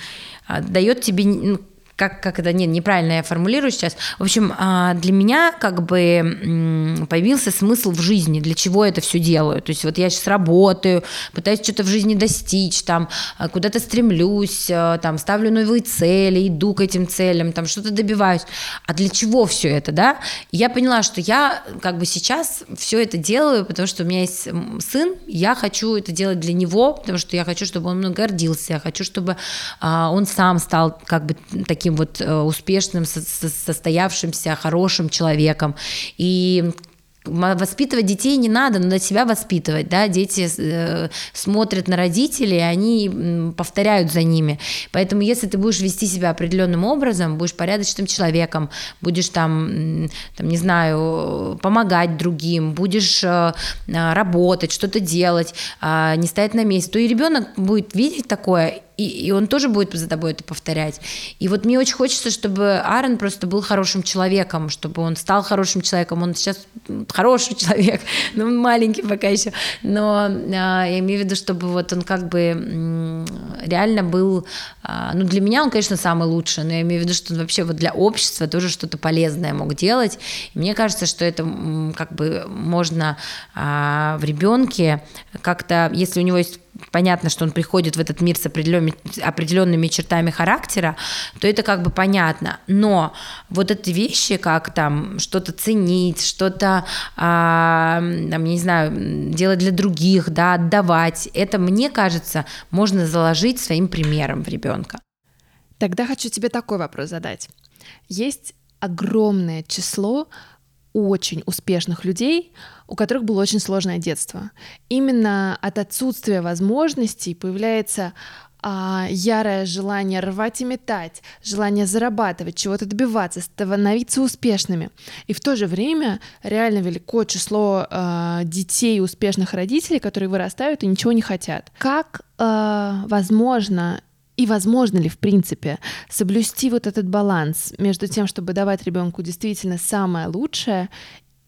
а, дает тебе как, как это, нет, неправильно я формулирую сейчас. В общем, а, для меня как бы появился смысл в жизни, для чего это все делаю. То есть вот я сейчас работаю, пытаюсь что-то в жизни достичь, там, а, куда-то стремлюсь, а, там, ставлю новые цели, иду к этим целям, там, что-то добиваюсь. А для чего все это, да? Я поняла, что я как бы сейчас все это делаю, потому что у меня есть сын, я хочу это делать для него, потому что я хочу, чтобы он мной гордился, я хочу, чтобы он сам стал как бы таким таким вот э, успешным, состоявшимся, хорошим человеком. И воспитывать детей не надо, надо себя воспитывать, да, дети э, смотрят на родителей, они повторяют за ними, поэтому если ты будешь вести себя определенным образом, будешь порядочным человеком, будешь там, там не знаю, помогать другим, будешь э, работать, что-то делать, э, не стоять на месте, то и ребенок будет видеть такое и, и он тоже будет за тобой это повторять. И вот мне очень хочется, чтобы Аарон просто был хорошим человеком, чтобы он стал хорошим человеком. Он сейчас хороший человек, но он маленький пока еще. Но а, я имею в виду, чтобы вот он как бы реально был... А, ну, для меня он, конечно, самый лучший, но я имею в виду, что он вообще вот для общества тоже что-то полезное мог делать. И мне кажется, что это как бы можно а, в ребенке как-то, если у него есть понятно, что он приходит в этот мир с определенными, определенными чертами характера, то это как бы понятно. Но вот эти вещи, как там что-то ценить, что-то, а, там, не знаю, делать для других, да, отдавать, это, мне кажется, можно заложить своим примером в ребенка. Тогда хочу тебе такой вопрос задать. Есть огромное число очень успешных людей, у которых было очень сложное детство. Именно от отсутствия возможностей появляется а, ярое желание рвать и метать, желание зарабатывать, чего-то добиваться, становиться успешными. И в то же время реально велико число а, детей успешных родителей, которые вырастают и ничего не хотят. Как а, возможно и возможно ли, в принципе, соблюсти вот этот баланс между тем, чтобы давать ребенку действительно самое лучшее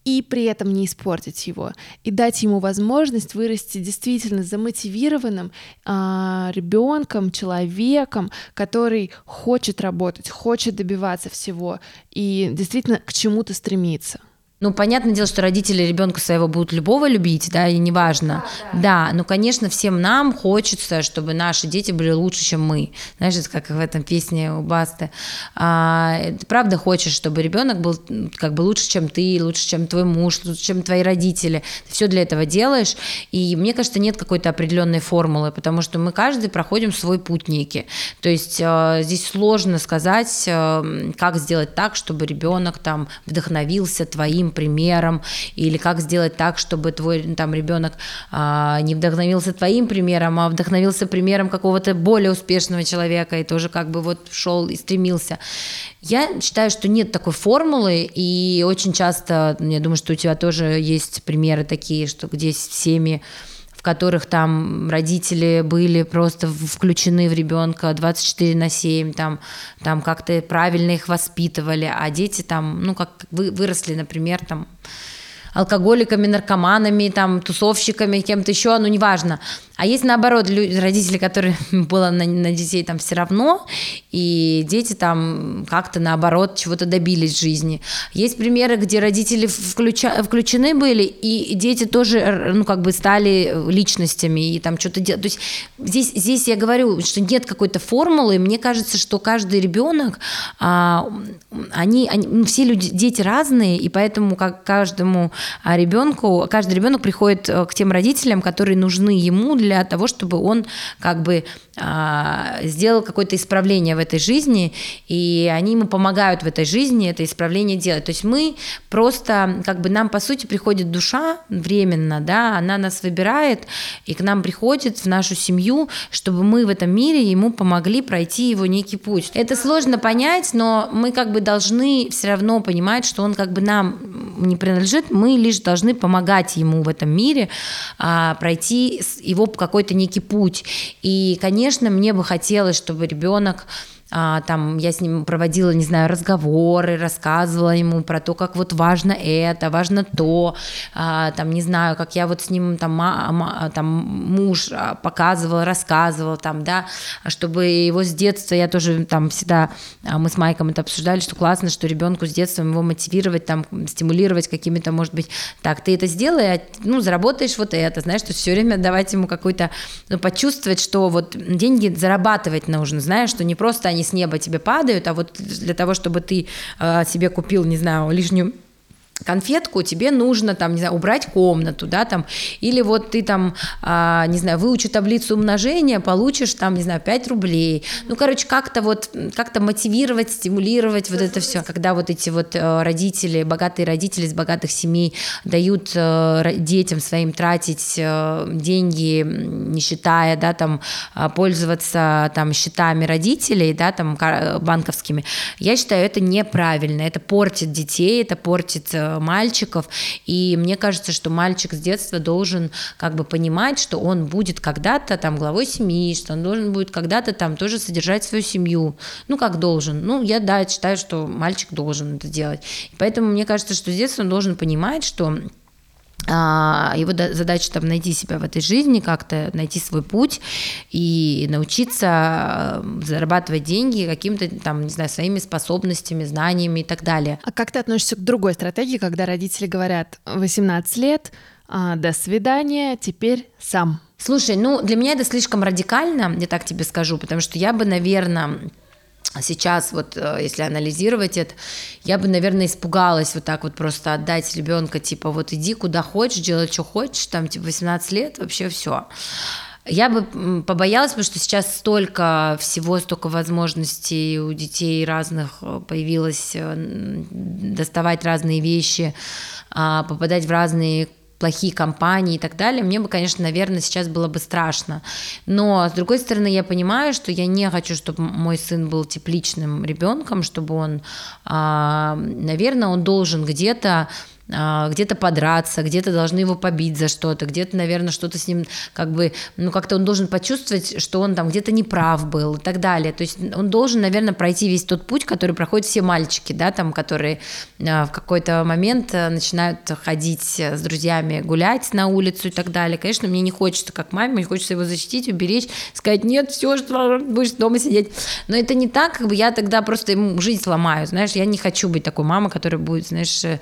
и при этом не испортить его, и дать ему возможность вырасти действительно замотивированным а, ребенком, человеком, который хочет работать, хочет добиваться всего и действительно к чему-то стремиться. Ну, понятное дело, что родители ребенка своего будут любого любить, да, и неважно. Да, да. да, но, конечно, всем нам хочется, чтобы наши дети были лучше, чем мы. Знаешь, это как в этом песне у Басты. А, ты правда хочешь, чтобы ребенок был как бы лучше, чем ты, лучше, чем твой муж, лучше, чем твои родители. Ты все для этого делаешь. И мне кажется, нет какой-то определенной формулы, потому что мы каждый проходим свой путь некий. То есть э, здесь сложно сказать, э, как сделать так, чтобы ребенок там вдохновился твоим примером, или как сделать так, чтобы твой там ребенок а, не вдохновился твоим примером, а вдохновился примером какого-то более успешного человека и тоже как бы вот шел и стремился. Я считаю, что нет такой формулы, и очень часто, я думаю, что у тебя тоже есть примеры такие, что где семьи в которых там родители были просто включены в ребенка 24 на 7, там, там как-то правильно их воспитывали, а дети там, ну, как вы, выросли, например, там, алкоголиками, наркоманами, там, тусовщиками, кем-то еще, ну, неважно. А есть наоборот люди, родители, которые было на, на детей там все равно, и дети там как-то наоборот чего-то добились в жизни. Есть примеры, где родители включа, включены были, и дети тоже, ну, как бы стали личностями, и там что-то делать. То есть здесь, здесь я говорю, что нет какой-то формулы, мне кажется, что каждый ребенок, а, они, они ну, все люди, дети разные, и поэтому как каждому а, ребенку, каждый ребенок приходит э, к тем родителям, которые нужны ему для того, чтобы он как бы сделал какое-то исправление в этой жизни, и они ему помогают в этой жизни это исправление делать. То есть мы просто, как бы нам по сути приходит душа временно, да, она нас выбирает, и к нам приходит в нашу семью, чтобы мы в этом мире ему помогли пройти его некий путь. Это сложно понять, но мы как бы должны все равно понимать, что он как бы нам не принадлежит, мы лишь должны помогать ему в этом мире а, пройти его какой-то некий путь. И, конечно, мне бы хотелось, чтобы ребенок а, там я с ним проводила, не знаю, разговоры, рассказывала ему про то, как вот важно это, важно то, а, там, не знаю, как я вот с ним там, ма, там муж а, показывал, рассказывал, там, да, чтобы его с детства, я тоже там всегда, а, мы с Майком это обсуждали, что классно, что ребенку с детства его мотивировать, там, стимулировать какими-то, может быть, так, ты это сделай, а, ну, заработаешь вот это, знаешь, что все время давать ему какой-то, ну, почувствовать, что вот деньги зарабатывать нужно, знаешь, что не просто они они с неба тебе падают, а вот для того, чтобы ты э, себе купил, не знаю, лишнюю конфетку, тебе нужно там, не знаю, убрать комнату, да, там, или вот ты там, а, не знаю, выучи таблицу умножения, получишь там, не знаю, 5 рублей. Ну, короче, как-то вот, как-то мотивировать, стимулировать вот это все. Когда вот эти вот э, родители, богатые родители из богатых семей дают э, детям своим тратить э, деньги, не считая, да, там, а, пользоваться там счетами родителей, да, там, банковскими, я считаю, это неправильно, это портит детей, это портит мальчиков, и мне кажется, что мальчик с детства должен как бы понимать, что он будет когда-то там главой семьи, что он должен будет когда-то там тоже содержать свою семью, ну как должен, ну я да, считаю, что мальчик должен это делать, и поэтому мне кажется, что с детства он должен понимать, что его задача там найти себя в этой жизни, как-то найти свой путь и научиться э, зарабатывать деньги каким-то там, не знаю, своими способностями, знаниями и так далее. А как ты относишься к другой стратегии, когда родители говорят 18 лет, а, до свидания, теперь сам? Слушай, ну для меня это слишком радикально, я так тебе скажу, потому что я бы, наверное, а сейчас вот, э, если анализировать это, я бы, наверное, испугалась вот так вот просто отдать ребенка, типа, вот иди куда хочешь, делай, что хочешь, там, типа, 18 лет, вообще все. Я бы побоялась, потому что сейчас столько всего, столько возможностей у детей разных э, появилось э, доставать разные вещи, а, попадать в разные плохие компании и так далее, мне бы, конечно, наверное, сейчас было бы страшно. Но, с другой стороны, я понимаю, что я не хочу, чтобы мой сын был тепличным ребенком, чтобы он, а, наверное, он должен где-то где-то подраться, где-то должны его побить за что-то, где-то, наверное, что-то с ним как бы, ну как-то он должен почувствовать, что он там где-то неправ был и так далее. То есть он должен, наверное, пройти весь тот путь, который проходят все мальчики, да, там, которые а, в какой-то момент а, начинают ходить с друзьями гулять на улицу и так далее. Конечно, мне не хочется, как маме, мне хочется его защитить, уберечь, сказать, нет, все, что будешь дома сидеть. Но это не так, как бы я тогда просто ему жизнь сломаю, знаешь, я не хочу быть такой мамой, которая будет, знаешь, э,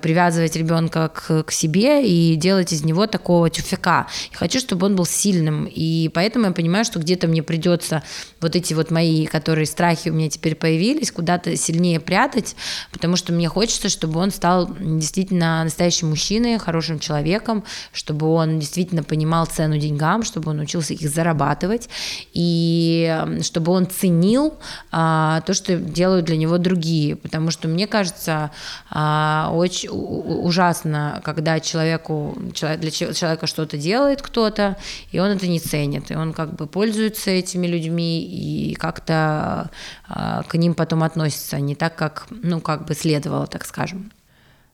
привязывать ребенка к, к себе и делать из него такого тюфяка. Я хочу, чтобы он был сильным, и поэтому я понимаю, что где-то мне придется вот эти вот мои, которые страхи у меня теперь появились, куда-то сильнее прятать, потому что мне хочется, чтобы он стал действительно настоящим мужчиной, хорошим человеком, чтобы он действительно понимал цену деньгам, чтобы он учился их зарабатывать, и чтобы он ценил а, то, что делают для него другие, потому что мне кажется, а, очень очень ужасно, когда человеку, для человека что-то делает кто-то, и он это не ценит, и он как бы пользуется этими людьми и как-то а, к ним потом относится не так, как, ну, как бы следовало, так скажем.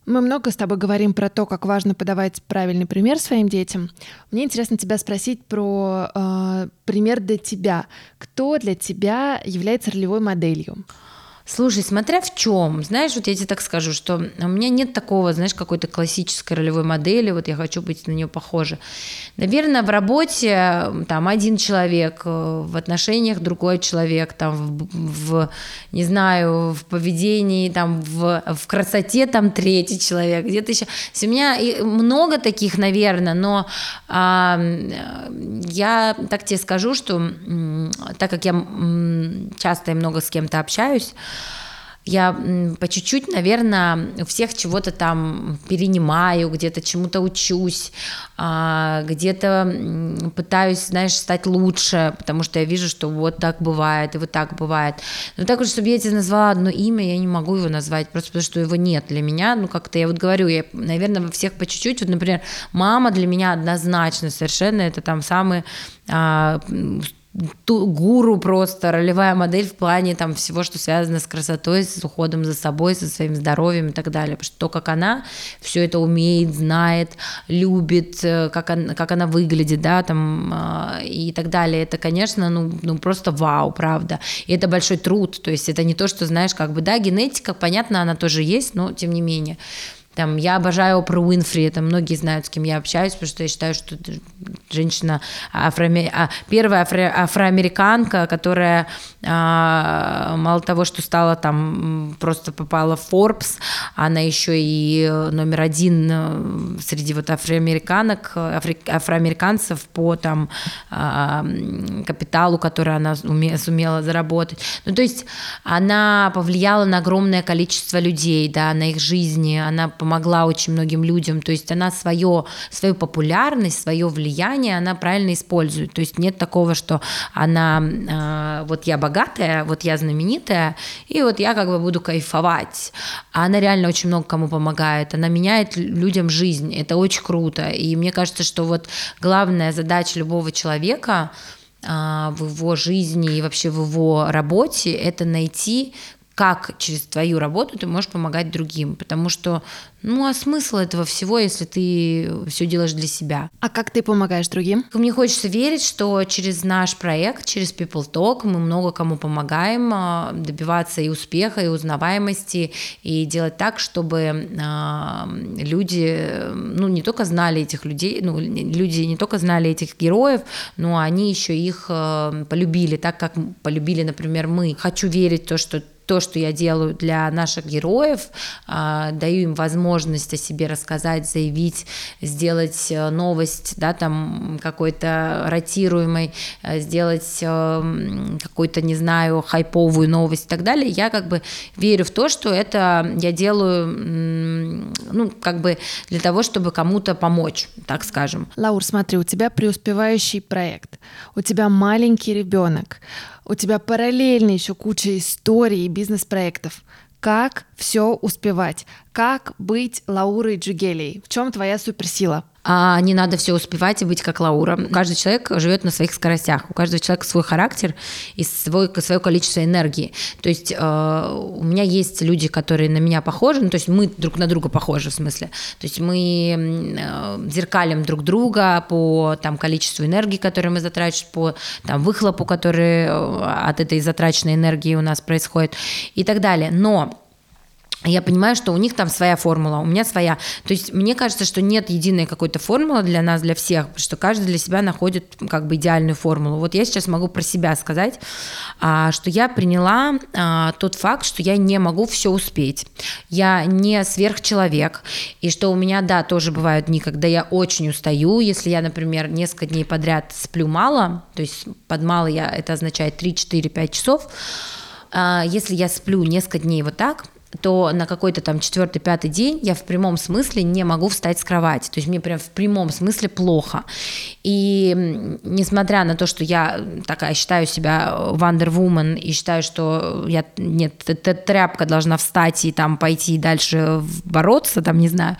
Мы много с тобой говорим про то, как важно подавать правильный пример своим детям. Мне интересно тебя спросить про э, пример для тебя. Кто для тебя является ролевой моделью? Слушай, смотря в чем, знаешь, вот я тебе так скажу, что у меня нет такого, знаешь, какой-то классической ролевой модели, вот я хочу быть на нее похожа. Наверное, в работе там один человек, э, в отношениях другой человек, там в, в не знаю, в поведении, там в, в красоте там третий человек, где-то еще. У меня много таких, наверное, но а, я так тебе скажу, что так как я часто и много с кем-то общаюсь, я по чуть-чуть, наверное, у всех чего-то там перенимаю, где-то чему-то учусь, а, где-то пытаюсь, знаешь, стать лучше, потому что я вижу, что вот так бывает, и вот так бывает. Но так уж, чтобы я тебе назвала одно имя, я не могу его назвать, просто потому что его нет для меня. Ну, как-то я вот говорю, я, наверное, во всех по чуть-чуть. Вот, например, мама для меня однозначно совершенно, это там самый а, ту, гуру просто, ролевая модель в плане там всего, что связано с красотой, с уходом за собой, со своим здоровьем и так далее. Потому что то, как она все это умеет, знает, любит, э, как она, как она выглядит, да, там э, и так далее, это, конечно, ну, ну просто вау, правда. И это большой труд, то есть это не то, что, знаешь, как бы, да, генетика, понятно, она тоже есть, но тем не менее. Там, я обожаю про Уинфри, это многие знают, с кем я общаюсь, потому что я считаю, что женщина афроамер... а, первая афро... афроамериканка, которая а, мало того, что стала там просто попала в Forbes, она еще и номер один э, среди вот афроамериканок, афри... афроамериканцев по там а, капиталу, который она уме... сумела заработать. Ну, то есть она повлияла на огромное количество людей, да, на их жизни, она помогла очень многим людям, то есть она свое, свою популярность, свое влияние, она правильно использует, то есть нет такого, что она, э, вот я богатая, вот я знаменитая, и вот я как бы буду кайфовать, а она реально очень много кому помогает, она меняет людям жизнь, это очень круто, и мне кажется, что вот главная задача любого человека а, в его жизни и вообще в его работе, это найти как через твою работу ты можешь помогать другим, потому что, ну, а смысл этого всего, если ты все делаешь для себя? А как ты помогаешь другим? Мне хочется верить, что через наш проект, через People Talk мы много кому помогаем а, добиваться и успеха, и узнаваемости, и делать так, чтобы а, люди, ну, не только знали этих людей, ну, люди не только знали этих героев, но они еще их а, полюбили, так как полюбили, например, мы. Хочу верить в то, что то, что я делаю для наших героев, а, даю им возможность о себе рассказать, заявить, сделать э, новость, да, там какой-то ротируемой, э, сделать э, какую-то, не знаю, хайповую новость и так далее, я как бы верю в то, что это я делаю, ну, как бы для того, чтобы кому-то помочь, так скажем. Лаур, смотри, у тебя преуспевающий проект, у тебя маленький ребенок, у тебя параллельно еще куча историй и бизнес-проектов. Как все успевать? Как быть Лаурой Джугелей? В чем твоя суперсила? А не надо все успевать и быть как Лаура. Каждый человек живет на своих скоростях, у каждого человека свой характер и свой, свое количество энергии. То есть э, у меня есть люди, которые на меня похожи, ну, то есть мы друг на друга похожи в смысле. То есть мы э, зеркалим друг друга по там, количеству энергии, которую мы затрачиваем, по там, выхлопу, который э, от этой затраченной энергии у нас происходит и так далее. Но я понимаю, что у них там своя формула, у меня своя. То есть мне кажется, что нет единой какой-то формулы для нас, для всех, что каждый для себя находит как бы идеальную формулу. Вот я сейчас могу про себя сказать, а, что я приняла а, тот факт, что я не могу все успеть. Я не сверхчеловек, и что у меня, да, тоже бывают дни, когда я очень устаю, если я, например, несколько дней подряд сплю мало, то есть под мало я, это означает 3, 4, 5 часов, а, если я сплю несколько дней вот так, то на какой-то там четвертый, пятый день я в прямом смысле не могу встать с кровати. То есть мне прям в прямом смысле плохо. И несмотря на то, что я такая считаю себя Woman и считаю, что я, нет, эта тряпка должна встать и там пойти дальше бороться, там, не знаю,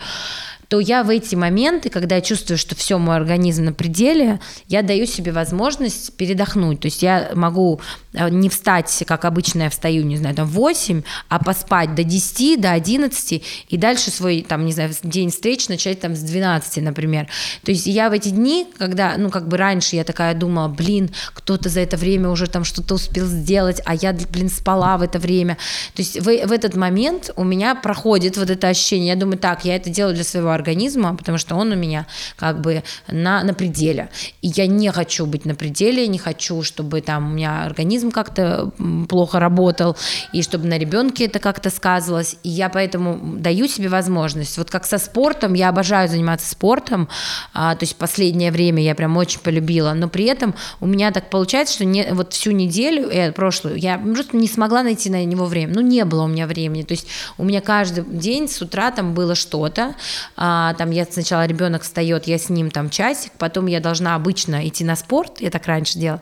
то я в эти моменты, когда я чувствую, что все, мой организм на пределе, я даю себе возможность передохнуть. То есть я могу э, не встать, как обычно я встаю, не знаю, там в 8, а поспать до 10, до 11, и дальше свой, там, не знаю, день встреч начать там с 12, например. То есть я в эти дни, когда, ну, как бы раньше я такая думала, блин, кто-то за это время уже там что-то успел сделать, а я, блин, спала в это время. То есть в, в этот момент у меня проходит вот это ощущение, я думаю, так, я это делаю для своего организма, потому что он у меня как бы на, на пределе. И я не хочу быть на пределе, не хочу, чтобы там у меня организм как-то плохо работал, и чтобы на ребенке это как-то сказывалось. И я поэтому даю себе возможность. Вот как со спортом, я обожаю заниматься спортом, а, то есть последнее время я прям очень полюбила, но при этом у меня так получается, что не, вот всю неделю, э, прошлую, я просто не смогла найти на него время, ну не было у меня времени, то есть у меня каждый день с утра там было что-то, а, там я сначала ребенок встает, я с ним там часик, потом я должна обычно идти на спорт, я так раньше делала,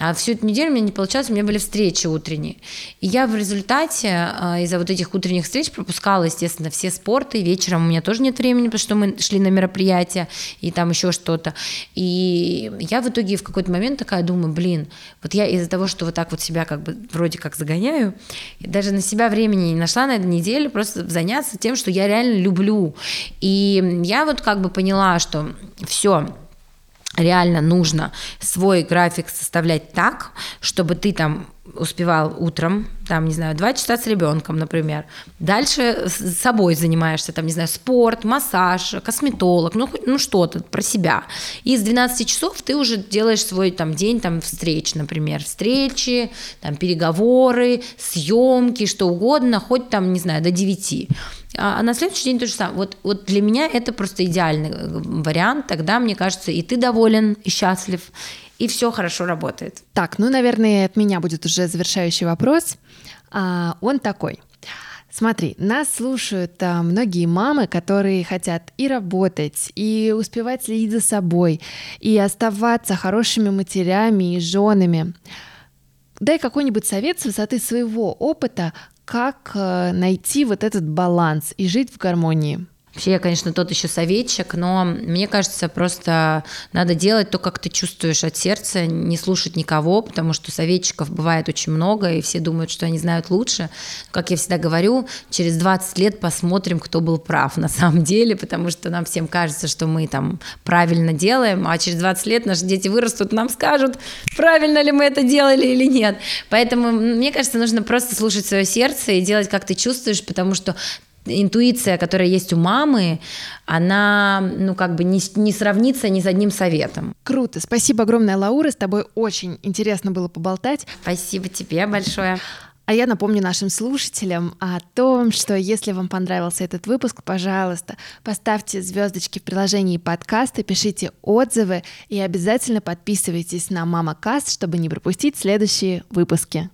а всю эту неделю у меня не получалось, у меня были встречи утренние. И я в результате а, из-за вот этих утренних встреч пропускала, естественно, все спорты. Вечером у меня тоже нет времени, потому что мы шли на мероприятия и там еще что-то. И я в итоге в какой-то момент такая думаю, блин, вот я из-за того, что вот так вот себя как бы вроде как загоняю, даже на себя времени не нашла на этой неделе просто заняться тем, что я реально люблю. И я вот как бы поняла, что все, реально нужно свой график составлять так, чтобы ты там успевал утром, там, не знаю, два часа с ребенком, например. Дальше с собой занимаешься, там, не знаю, спорт, массаж, косметолог, ну, ну что-то про себя. И с 12 часов ты уже делаешь свой там день там встреч, например, встречи, там, переговоры, съемки, что угодно, хоть там, не знаю, до 9. А, а на следующий день то же самое. Вот, вот для меня это просто идеальный э, вариант. Тогда, мне кажется, и ты доволен, и счастлив, и все хорошо работает. Так, ну, наверное, от меня будет уже завершающий вопрос. А, он такой. Смотри, нас слушают а, многие мамы, которые хотят и работать, и успевать следить за собой, и оставаться хорошими матерями и женами. Дай какой-нибудь совет с высоты своего опыта, как э, найти вот этот баланс и жить в гармонии? Вообще, я, конечно, тот еще советчик, но мне кажется, просто надо делать то, как ты чувствуешь от сердца, не слушать никого, потому что советчиков бывает очень много, и все думают, что они знают лучше. Как я всегда говорю, через 20 лет посмотрим, кто был прав на самом деле, потому что нам всем кажется, что мы там правильно делаем, а через 20 лет наши дети вырастут, нам скажут, правильно ли мы это делали или нет. Поэтому, мне кажется, нужно просто слушать свое сердце и делать, как ты чувствуешь, потому что интуиция, которая есть у мамы, она, ну, как бы не, не сравнится ни с одним советом. Круто. Спасибо огромное, Лаура. С тобой очень интересно было поболтать. Спасибо тебе большое. А я напомню нашим слушателям о том, что если вам понравился этот выпуск, пожалуйста, поставьте звездочки в приложении подкаста, пишите отзывы и обязательно подписывайтесь на Мама Каст, чтобы не пропустить следующие выпуски.